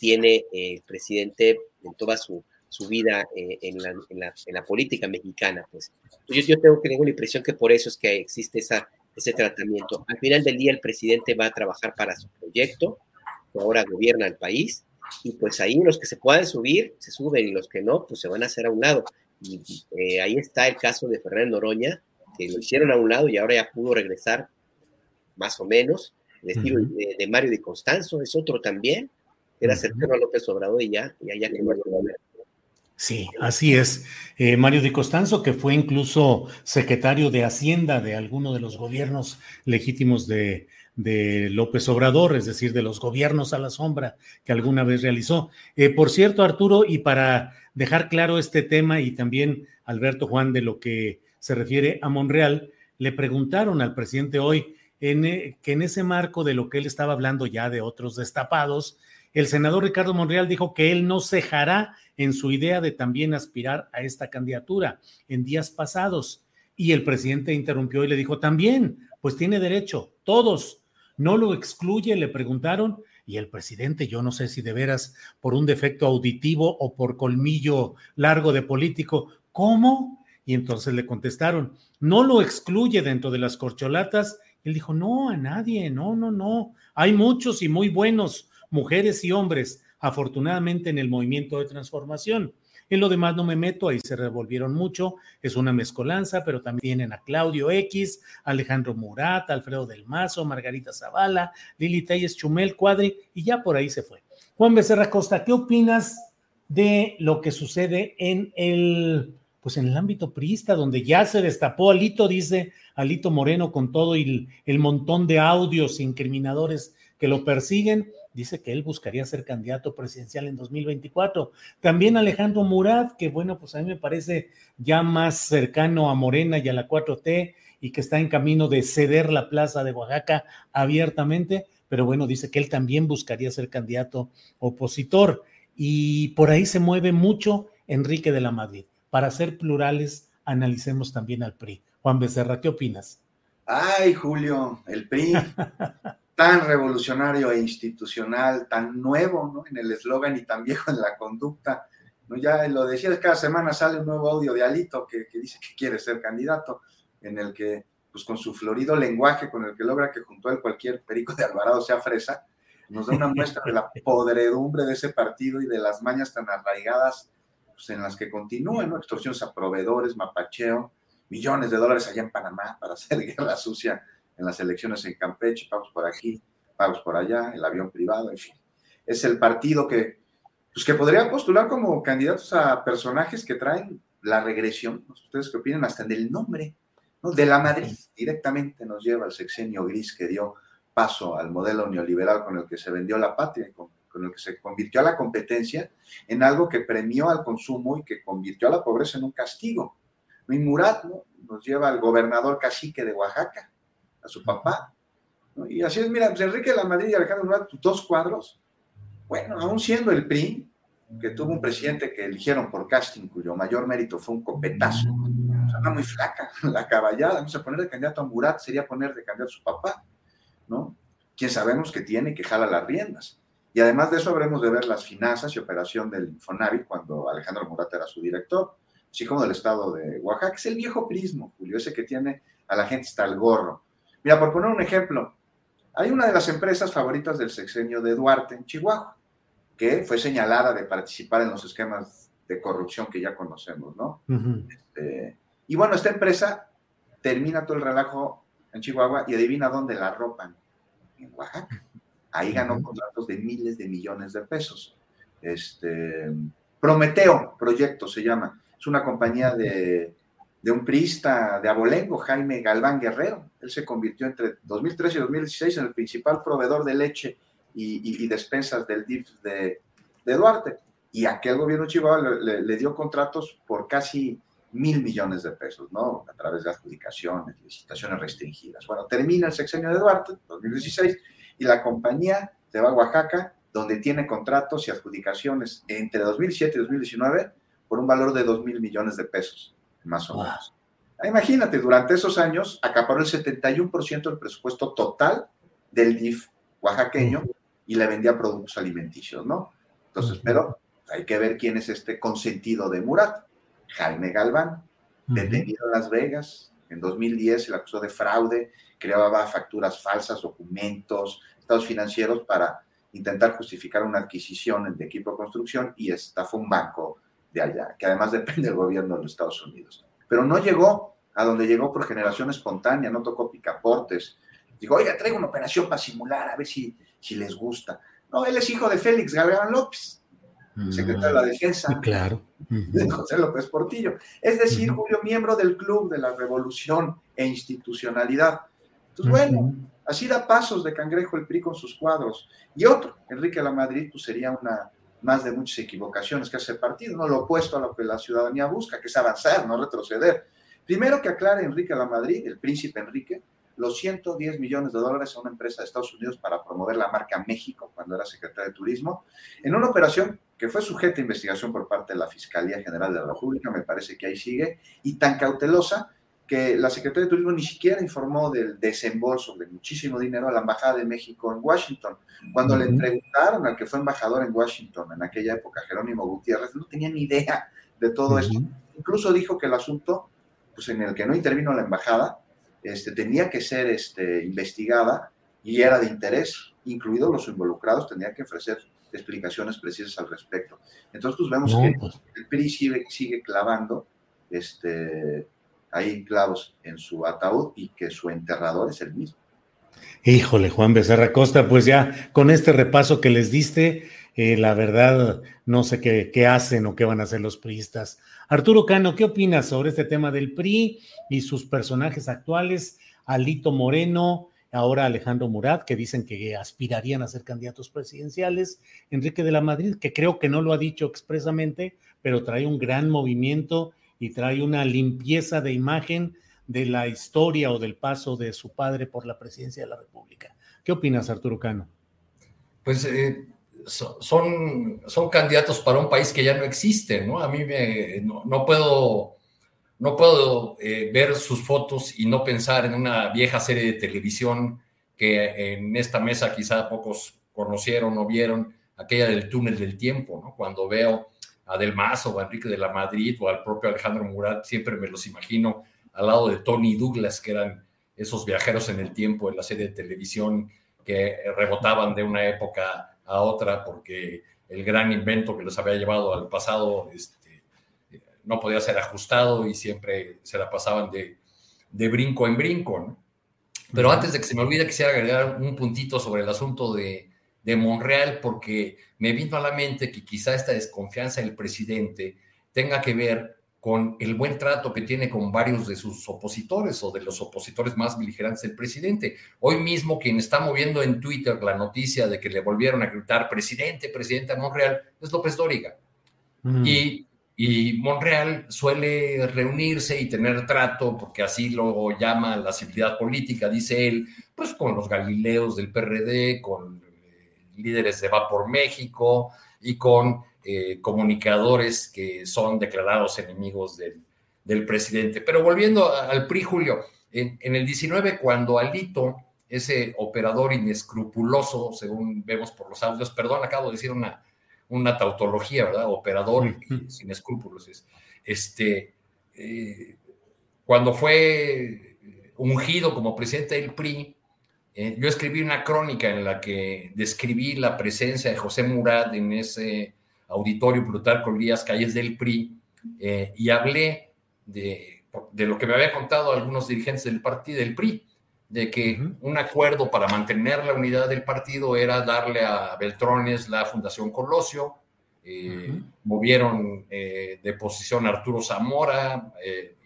tiene eh, el presidente en toda su, vida eh, en, la, política mexicana. Pues. Yo, yo tengo que tengo la impresión que por eso es que existe esa, ese tratamiento. Al final del día el presidente va a trabajar para su proyecto, que ahora gobierna el país, y pues ahí los que se puedan subir, se suben y los que no, pues se van a hacer a un lado. Y eh, ahí está el caso de Fernando Noroña, que lo hicieron a un lado y ahora ya pudo regresar más o menos. El estilo de, Mario Di Constanzo es otro también, era cercano a López Obrador y ya, ya, ya que Sí, así es. Eh, Mario Di Costanzo, que fue incluso secretario de Hacienda de alguno de los gobiernos legítimos de, López Obrador, es decir, de los gobiernos a la sombra que alguna vez realizó. Eh, por cierto, Arturo, y para dejar claro este tema y también Alberto Juan de lo que se refiere a Monreal, le preguntaron al presidente hoy en, eh, que en ese marco de lo que él estaba hablando ya de otros destapados, el senador Ricardo Monreal dijo que él no cejará en su idea de también aspirar a esta candidatura en días pasados. Y el presidente interrumpió y le dijo, también, pues tiene derecho, todos, ¿No lo excluye? Le preguntaron. Y el presidente, yo no sé si de veras por un defecto auditivo o por colmillo largo de político, ¿cómo? Y entonces le contestaron, no lo excluye dentro de las corcholatas. Él dijo, no, a nadie, no, no, no. Hay muchos y muy buenos, mujeres y hombres, afortunadamente en el movimiento de transformación. En lo demás no me meto, ahí se revolvieron mucho, es una mezcolanza, pero también tienen a Claudio X, Alejandro Murat, Alfredo del Mazo, Margarita Zavala, Lili Telles, Chumel, Cuadri, y ya por ahí se fue. Juan Becerra Costa, ¿qué opinas de lo que sucede en el, pues en el ámbito priista, donde ya se destapó Alito, dice Alito Moreno, con todo el, el montón de audios incriminadores que lo persiguen, dice que él buscaría ser candidato presidencial en 2024. También Alejandro Murat, que bueno, pues a mí me parece ya más cercano a Morena y a la 4T y que está en camino de ceder la plaza de Oaxaca abiertamente, pero bueno, dice que él también buscaría ser candidato opositor. Y por ahí se mueve mucho Enrique de la Madrid. Para ser plurales, analicemos también al PRI. Juan Becerra, ¿qué opinas? Ay, Julio, el PRI. tan revolucionario e institucional, tan nuevo ¿no? en el eslogan y tan viejo en la conducta. ¿no? Ya lo decías, cada semana sale un nuevo audio de Alito que, dice que quiere ser candidato, en el que, pues con su florido lenguaje, con el que logra que junto a él cualquier perico de Alvarado sea fresa, nos da una muestra de la podredumbre de ese partido y de las mañas tan arraigadas pues, en las que continúan, ¿no? extorsiones a proveedores, mapacheo, millones de dólares allá en Panamá para hacer guerra sucia en las elecciones en Campeche, pagos por aquí, pagos por allá, el avión privado, en fin. Es el partido que, pues que podría postular como candidatos a personajes que traen la regresión, ustedes qué opinan, hasta en el nombre, ¿no? de la Madrid, directamente nos lleva al sexenio gris que dio paso al modelo neoliberal con el que se vendió la patria, con, el que se convirtió a la competencia en algo que premió al consumo y que convirtió a la pobreza en un castigo. Luis Murat ¿no? nos lleva al gobernador cacique de Oaxaca, a su papá. Y así es, mira, pues Enrique de la Madrid y Alejandro Murat, dos cuadros, bueno, aún siendo el PRI, que tuvo un presidente que eligieron por casting, cuyo mayor mérito fue un copetazo, o muy flaca, la caballada, vamos a poner de candidato a Murat, sería poner de candidato a su papá, ¿no? Quien sabemos que tiene que jala las riendas. Y además de eso habremos de ver las finanzas y operación del Infonavit cuando Alejandro Murat era su director, así como del estado de Oaxaca. Es el viejo prismo, Julio, ese que tiene a la gente hasta el gorro. Mira, por poner un ejemplo, hay una de las empresas favoritas del sexenio de Duarte en Chihuahua, que fue señalada de participar en los esquemas de corrupción que ya conocemos, ¿no? este, y bueno, esta empresa termina todo el relajo en Chihuahua y adivina dónde la ropan, en Oaxaca. Ahí ganó contratos de miles de millones de pesos. Este, Prometeo Proyecto se llama. Es una compañía de, de un priista de abolengo, Jaime Galván Guerrero. Él se convirtió entre 2013 y 2016 en el principal proveedor de leche y, despensas del DIF de, Duarte. Y aquel gobierno Chihuahua le, dio contratos por casi mil millones de pesos, ¿no? A través de adjudicaciones, licitaciones restringidas. Bueno, termina el sexenio de Duarte, 2016, y la compañía se va a Oaxaca, donde tiene contratos y adjudicaciones entre 2007 y 2019 por un valor de 2 mil millones de pesos, más o menos. Ah, imagínate, durante esos años acaparó el 71% del presupuesto total del DIF oaxaqueño y le vendía productos alimenticios, ¿no? Entonces, pero hay que ver quién es este consentido de Murat. Jaime Galván, detenido en Las Vegas, en 2010 se le acusó de fraude, creaba facturas falsas, documentos, estados financieros para intentar justificar una adquisición de equipo de construcción y estafó un banco de allá, que además depende del gobierno de los Estados Unidos. Pero no llegó a donde llegó por generación espontánea, no tocó picaportes. Dijo, oiga, traigo una operación para simular, a ver si, si les gusta. No, él es hijo de Félix Galván López, secretario de la Defensa. Claro. De José López Portillo. Es decir, Julio, miembro del Club de la Revolución e Institucionalidad. Entonces, bueno, así da pasos de cangrejo el PRI con sus cuadros. Y otro, Enrique La Madrid, pues sería una más de muchas equivocaciones que hace el partido, no lo opuesto a lo que la ciudadanía busca, que es avanzar, no retroceder. Primero que aclare Enrique La Madrid, el príncipe Enrique, los 110 millones de dólares a una empresa de Estados Unidos para promover la marca México cuando era secretario de Turismo, en una operación que fue sujeta a investigación por parte de la Fiscalía General de la República, me parece que ahí sigue, y tan cautelosa que la Secretaría de Turismo ni siquiera informó del desembolso de muchísimo dinero a la Embajada de México en Washington. Cuando le preguntaron al que fue embajador en Washington en aquella época, Jerónimo Gutiérrez, no tenía ni idea de todo esto. Incluso dijo que el asunto, pues en el que no intervino la embajada, este, tenía que ser este, investigada y era de interés, incluidos los involucrados, tenía que ofrecer explicaciones precisas al respecto. Entonces, pues vemos que pues. el PRI sigue, sigue clavando este, ahí clavos en su ataúd y que su enterrador es el mismo. Híjole, Juan Becerra Costa, pues ya con este repaso que les diste, eh, la verdad no sé qué, qué, hacen o qué van a hacer los priistas. Arturo Cano, ¿qué opinas sobre este tema del PRI y sus personajes actuales? Alito Moreno, ahora Alejandro Murat, que dicen que aspirarían a ser candidatos presidenciales, Enrique de la Madrid, que creo que no lo ha dicho expresamente, pero trae un gran movimiento y trae una limpieza de imagen de la historia o del paso de su padre por la presidencia de la República. ¿Qué opinas, Arturo Cano? Pues eh, son, son candidatos para un país que ya no existe, ¿no? A mí me, no, puedo, no puedo eh, ver sus fotos y no pensar en una vieja serie de televisión que en esta mesa quizá pocos conocieron o vieron, aquella del túnel del tiempo, ¿no? Cuando veo a Del Mazo o a Enrique de la Madrid o al propio Alejandro Murat, siempre me los imagino al lado de Tony Douglas, que eran esos viajeros en el tiempo en la serie de televisión que rebotaban de una época a otra porque el gran invento que los había llevado al pasado este, no podía ser ajustado y siempre se la pasaban de, de brinco en brinco. Pero antes de que se me olvide, quisiera agregar un puntito sobre el asunto de, de Monreal porque me vino a la mente que quizá esta desconfianza del presidente tenga que ver con el buen trato que tiene con varios de sus opositores o de los opositores más beligerantes del presidente. Hoy mismo quien está moviendo en Twitter la noticia de que le volvieron a gritar presidente, presidente a Monreal es López Dóriga. Mm. Y, y Monreal suele reunirse y tener trato, porque así lo llama la civilidad política, dice él, pues con los Galileos del PRD, con líderes de Va por México y con eh, comunicadores que son declarados enemigos del, presidente. Pero volviendo al PRI, Julio, en, el 19, cuando Alito, ese operador inescrupuloso, según vemos por los audios, perdón, acabo de decir una, una tautología, ¿verdad? Operador sin escrúpulos. Este, eh, cuando fue ungido como presidente del PRI, eh, yo escribí una crónica en la que describí la presencia de José Murat en ese auditorio Plutarco Díaz Calles del PRI eh, y hablé de, de, lo que me había contado algunos dirigentes del partido del PRI, de que un acuerdo para mantener la unidad del partido era darle a Beltrones la Fundación Colosio, eh, movieron de posición a Arturo Zamora,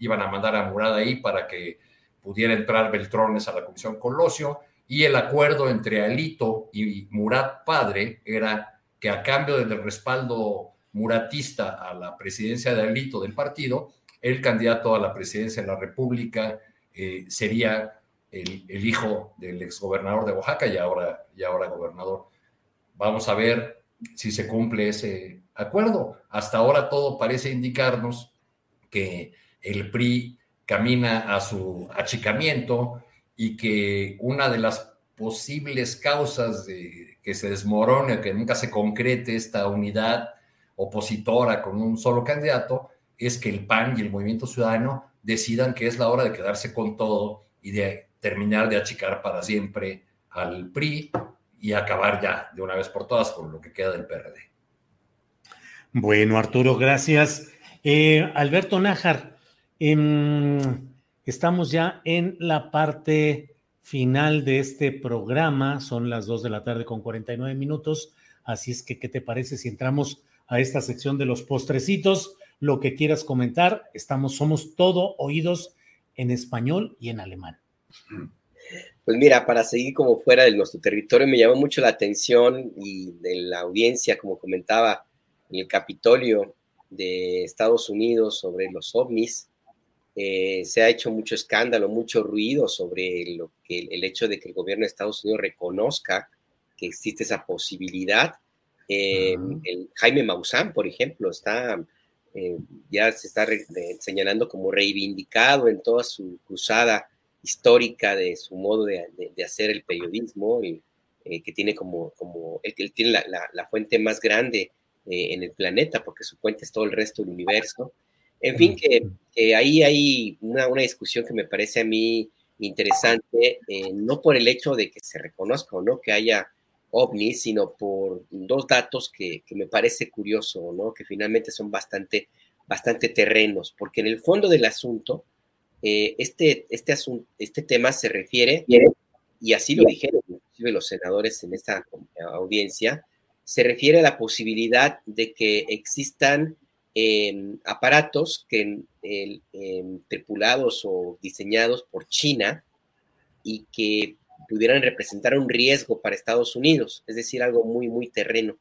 iban a mandar a Murat ahí para que pudiera entrar Beltrones a la Comisión Colosio, y el acuerdo entre Alito y Murat padre era que a cambio del respaldo muratista a la presidencia de Alito del partido, el candidato a la presidencia de la República eh, sería el, hijo del exgobernador de Oaxaca y ahora, y ahora gobernador. Vamos a ver si se cumple ese acuerdo. Hasta ahora todo parece indicarnos que el PRI camina a su achicamiento y que una de las posibles causas de que se desmorone, que nunca se concrete esta unidad opositora con un solo candidato, es que el PAN y el Movimiento Ciudadano decidan que es la hora de quedarse con todo y de terminar de achicar para siempre al PRI y acabar ya de una vez por todas con lo que queda del PRD. Bueno, Arturo, gracias. Eh, Alberto Nájar, em, Estamos ya en la parte final de este programa. Son las 2 de la tarde con 49 minutos. Así es que, ¿qué te parece si entramos a esta sección de los postrecitos? Lo que quieras comentar, estamos, somos todo oídos en español y en alemán. Pues mira, para seguir como fuera de nuestro territorio, me llamó mucho la atención y de la audiencia, como comentaba en el Capitolio de Estados Unidos sobre los ovnis, eh, se ha hecho mucho escándalo, mucho ruido sobre lo que, el hecho de que el gobierno de Estados Unidos reconozca que existe esa posibilidad. Eh, el Jaime Maussan, por ejemplo, está eh, ya se está señalando como reivindicado en toda su cruzada histórica de su modo de, hacer el periodismo que tiene como, como él, tiene la, la, fuente más grande en el planeta porque su fuente es todo el resto del universo. En fin, que, ahí hay una, discusión que me parece a mí interesante, eh, no por el hecho de que se reconozca o no que haya ovnis, sino por dos datos que, me parece curioso, ¿no? Que finalmente son bastante, bastante terrenos, porque en el fondo del asunto, eh, este, este, asunto, este tema se refiere, y así lo dijeron inclusive los senadores en esta audiencia, se refiere a la posibilidad de que existan aparatos que tripulados o diseñados por China y que pudieran representar un riesgo para Estados Unidos, es decir, algo muy, muy terreno,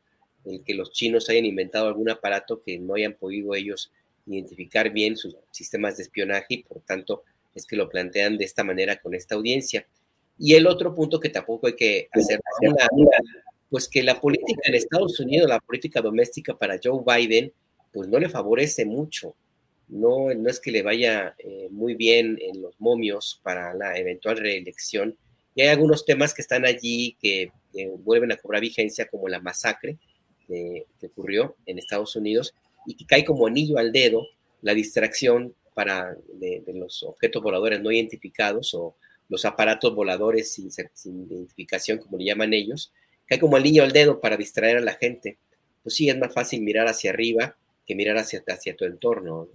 el que los chinos hayan inventado algún aparato que no hayan podido ellos identificar bien sus sistemas de espionaje y por tanto es que lo plantean de esta manera con esta audiencia. Y el otro punto que tampoco hay que hacer pues que la política en Estados Unidos, la política doméstica para Joe Biden, pues no le favorece mucho. No, no es que le vaya eh, muy bien en los momios para la eventual reelección. Y hay algunos temas que están allí que, vuelven a cobrar vigencia, como la masacre que ocurrió en Estados Unidos y que cae como anillo al dedo la distracción para, de, los objetos voladores no identificados o los aparatos voladores sin, sin, identificación, como le llaman ellos, cae como anillo al dedo para distraer a la gente. Pues sí, es más fácil mirar hacia arriba que mirar hacia, hacia tu entorno.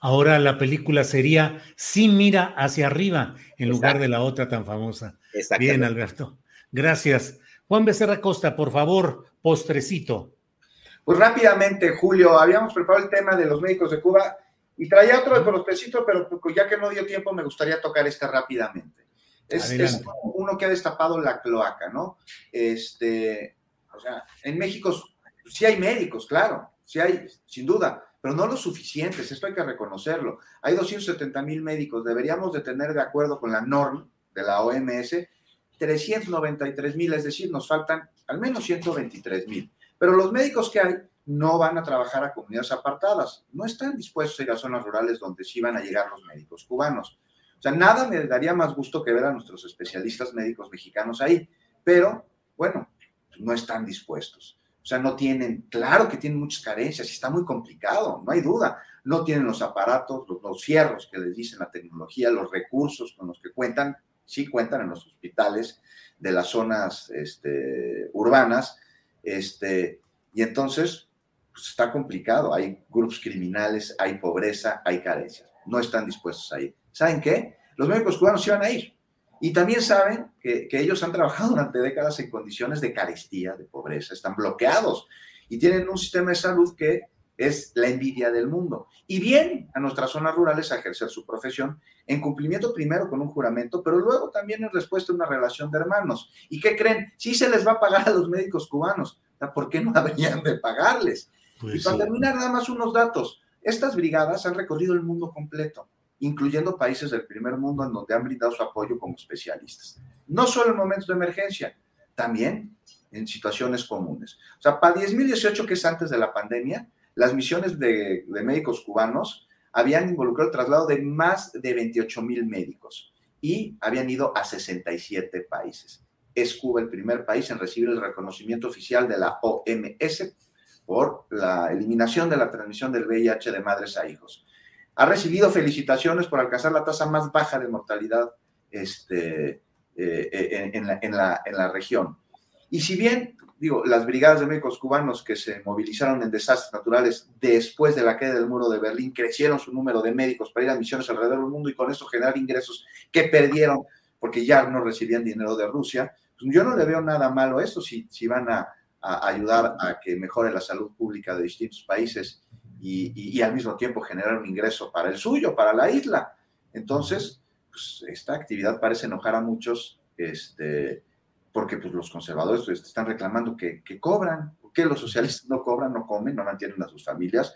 Ahora la película sería Sí mira hacia arriba en lugar de la otra tan famosa. Bien, Alberto. Gracias. Juan Becerra Costa, por favor, postrecito. Pues rápidamente, Julio, habíamos preparado el tema de los médicos de Cuba y traía otro de postrecito, pero ya que no dio tiempo, me gustaría tocar este rápidamente. Es, es, uno que ha destapado la cloaca, ¿no? Este, o sea, en México sí hay médicos, claro, sí hay, sin duda, pero no lo suficientes, esto hay que reconocerlo. Hay 270 mil médicos, deberíamos de tener de acuerdo con la norma de la OMS 393 mil, es decir, nos faltan al menos 123 mil. Pero los médicos que hay no van a trabajar a comunidades apartadas, no están dispuestos a ir a zonas rurales donde sí van a llegar los médicos cubanos. O sea, nada me daría más gusto que ver a nuestros especialistas médicos mexicanos ahí, pero bueno, no están dispuestos. O sea, no tienen, claro que tienen muchas carencias y está muy complicado, no hay duda. No tienen los aparatos, los, fierros que les dicen la tecnología, los recursos con los que cuentan, sí cuentan en los hospitales de las zonas este, urbanas, este, y entonces pues, está complicado, hay grupos criminales, hay pobreza, hay carencias, no están dispuestos a ir. ¿Saben qué? Los médicos cubanos iban a ir, y también saben que, que, ellos han trabajado durante décadas en condiciones de carestía, de pobreza, están bloqueados y tienen un sistema de salud que es la envidia del mundo. Y bien a nuestras zonas rurales a ejercer su profesión en cumplimiento primero con un juramento, pero luego también en respuesta a una relación de hermanos. ¿Y qué creen? Sí se les va a pagar a los médicos cubanos. ¿Por qué no habrían de pagarles? Pues y para terminar, nada más unos datos. Estas brigadas han recorrido el mundo completo incluyendo países del primer mundo en donde han brindado su apoyo como especialistas. No solo en momentos de emergencia, también en situaciones comunes. O sea, para 10.018, que es antes de la pandemia, las misiones de, de médicos cubanos habían involucrado el traslado de más de 28.000 médicos y habían ido a 67 países. Es Cuba el primer país en recibir el reconocimiento oficial de la OMS por la eliminación de la transmisión del VIH de madres a hijos ha recibido felicitaciones por alcanzar la tasa más baja de mortalidad este, eh, eh, en, la, en, la, en, la, región. Y si bien, digo, las brigadas de médicos cubanos que se movilizaron en desastres naturales después de la caída del muro de Berlín crecieron su número de médicos para ir a misiones alrededor del mundo y con eso generar ingresos que perdieron porque ya no recibían dinero de Rusia, pues yo no le veo nada malo a esto si, si van a, a ayudar a que mejore la salud pública de distintos países y, al mismo tiempo generar un ingreso para el suyo, para la isla. Entonces, pues, esta actividad parece enojar a muchos, este, porque pues, los conservadores pues, están reclamando que, cobran. ¿Por qué los socialistas no cobran, no comen, no mantienen a sus familias?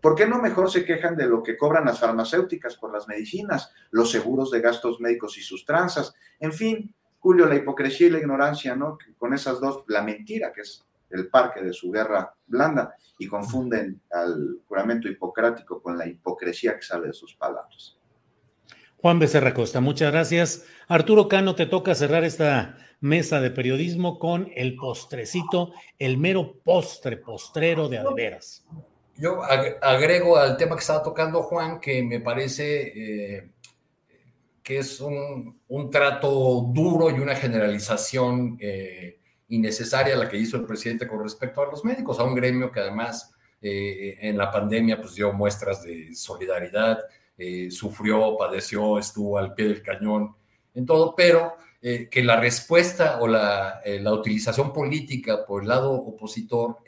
¿Por qué no mejor se quejan de lo que cobran las farmacéuticas por las medicinas, los seguros de gastos médicos y sus tranzas? En fin, Julio, la hipocresía y la ignorancia, ¿no? Con esas dos, la mentira, que es el parque de su guerra blanda y confunden al juramento hipocrático con la hipocresía que sale de sus palabras. Juan Becerra Costa, muchas gracias. Arturo Cano, te toca cerrar esta mesa de periodismo con el postrecito, el mero postre, postrero de adeveras. Yo agrego al tema que estaba tocando Juan, que me parece eh, que es un, trato duro y una generalización eh, innecesaria la que hizo el presidente con respecto a los médicos, a un gremio que además eh, en la pandemia pues dio muestras de solidaridad, eh, sufrió, padeció, estuvo al pie del cañón en todo, pero eh, que la respuesta o la, la, utilización política por el lado opositor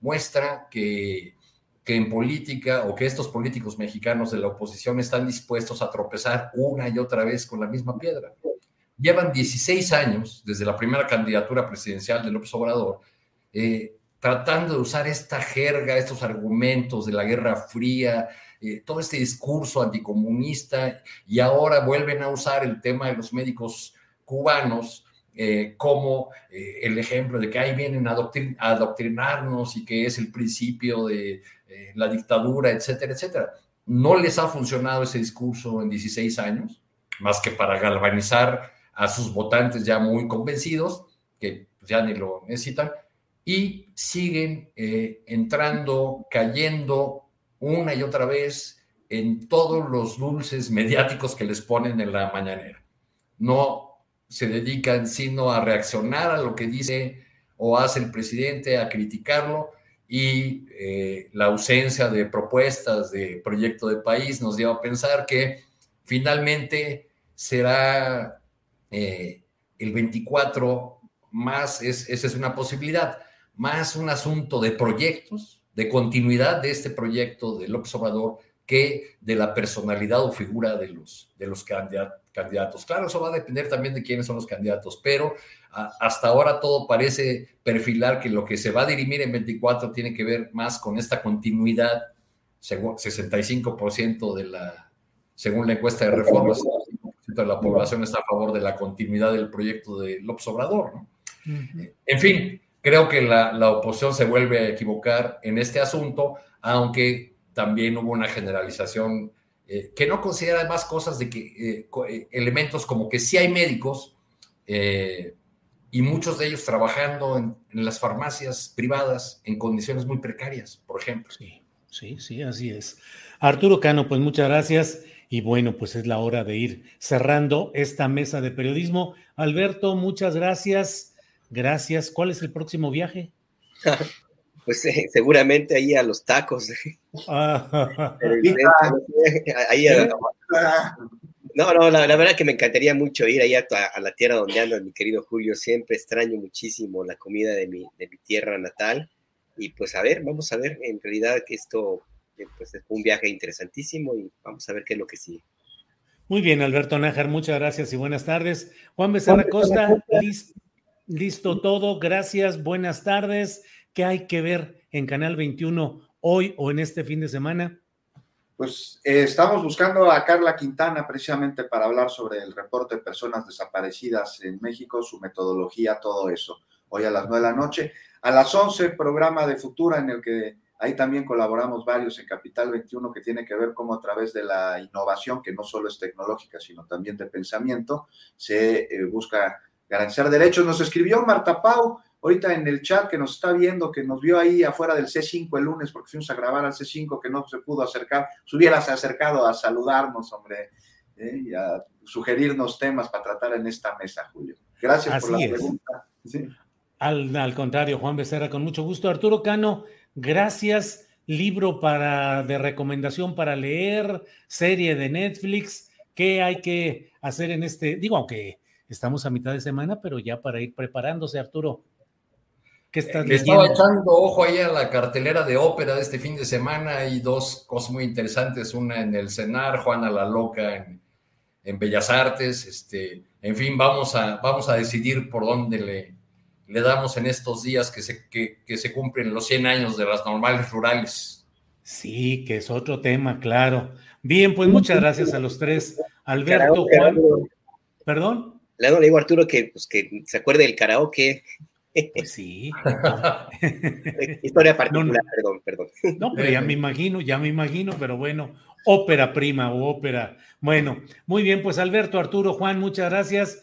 muestra que, que en política o que estos políticos mexicanos de la oposición están dispuestos a tropezar una y otra vez con la misma piedra llevan 16 años, desde la primera candidatura presidencial de López Obrador, eh, tratando de usar esta jerga, estos argumentos de la Guerra Fría, eh, todo este discurso anticomunista, y ahora vuelven a usar el tema de los médicos cubanos eh, como el ejemplo de que ahí vienen a, a, adoctrinarnos y que es el principio de la dictadura, etcétera, etcétera. No les ha funcionado ese discurso en 16 años, más que para galvanizar a sus votantes ya muy convencidos, que ya ni lo necesitan, y siguen eh, entrando, cayendo una y otra vez en todos los dulces mediáticos que les ponen en la mañanera. No se dedican sino a reaccionar a lo que dice o hace el presidente, a criticarlo, y eh, la ausencia de propuestas de proyecto de país nos lleva a pensar que finalmente será eh, el 24 más, es, esa es una posibilidad, más un asunto de proyectos, de continuidad de este proyecto del observador que de la personalidad o figura de los, de los candidatos. Claro, eso va a depender también de quiénes son los candidatos, pero hasta ahora todo parece perfilar que lo que se va a dirimir en 24 tiene que ver más con esta continuidad, según 65% de la, según la encuesta de reformas, de la población está a favor de la continuidad del proyecto de López Obrador. En fin, creo que la, oposición se vuelve a equivocar en este asunto, aunque también hubo una generalización eh, que no considera más cosas de que eh, eh, elementos como que sí hay médicos y muchos de ellos trabajando en, en, las farmacias privadas en condiciones muy precarias, por ejemplo. Sí, sí, sí, así es. Arturo Cano, pues muchas gracias. Y bueno, pues es la hora de ir cerrando esta mesa de periodismo. Alberto, muchas gracias. Gracias. ¿Cuál es el próximo viaje? pues eh, seguramente ahí a los tacos. Ah. ahí a, no, no, la, verdad que me encantaría mucho ir ahí a, la tierra donde anda mi querido Julio. Siempre extraño muchísimo la comida de mi, de mi tierra natal. Y pues a ver, vamos a ver, en realidad que esto pues, es un viaje interesantísimo y vamos a ver qué es lo que sigue. Muy bien, Alberto Nájar, muchas gracias y buenas tardes. Juan Becerra Costa, listo, listo todo, gracias, buenas tardes. ¿Qué hay que ver en Canal 21 hoy o en este fin de semana? Pues eh, estamos buscando a Carla Quintana precisamente para hablar sobre el reporte de personas desaparecidas en México, su metodología, todo eso. Hoy a las nueve de la noche. A las once, programa de Futura en el que ahí también colaboramos varios en Capital 21 que tiene que ver cómo a través de la innovación, que no solo es tecnológica, sino también de pensamiento, se eh, busca garantizar derechos. Nos escribió Marta Pau ahorita en el chat que nos está viendo, que nos vio ahí afuera del C5 el lunes porque fuimos a grabar al C5, que no se pudo acercar, se hubieras acercado a saludarnos, hombre, ¿eh? y a sugerirnos temas para tratar en esta mesa, Julio. Gracias por la pregunta. Al, al, contrario, Juan Becerra, con mucho gusto. Arturo Cano, gracias. Libro para, de recomendación para leer, serie de Netflix. ¿Qué hay que hacer en este? Digo, aunque estamos a mitad de semana, pero ya para ir preparándose, Arturo. Le estaba echando ojo ahí a la cartelera de ópera de este fin de semana. Hay dos cosas muy interesantes. Una en el CENAR, Juana la Loca en, Bellas Artes. Este, en fin, vamos a, vamos a decidir por dónde le, le damos en estos días que se, que, se cumplen los 100 años de las normales rurales. Sí, que es otro tema, claro. Bien, pues muchas gracias a los tres. Alberto, Juan. ¿Perdón? Le digo a Arturo que, pues, que se acuerde del karaoke. Pues sí. Historia particular, perdón, perdón. No, pero ya me imagino, ya me imagino, pero bueno, ópera prima o ópera. Bueno, muy bien, pues Alberto, Arturo, Juan, muchas gracias.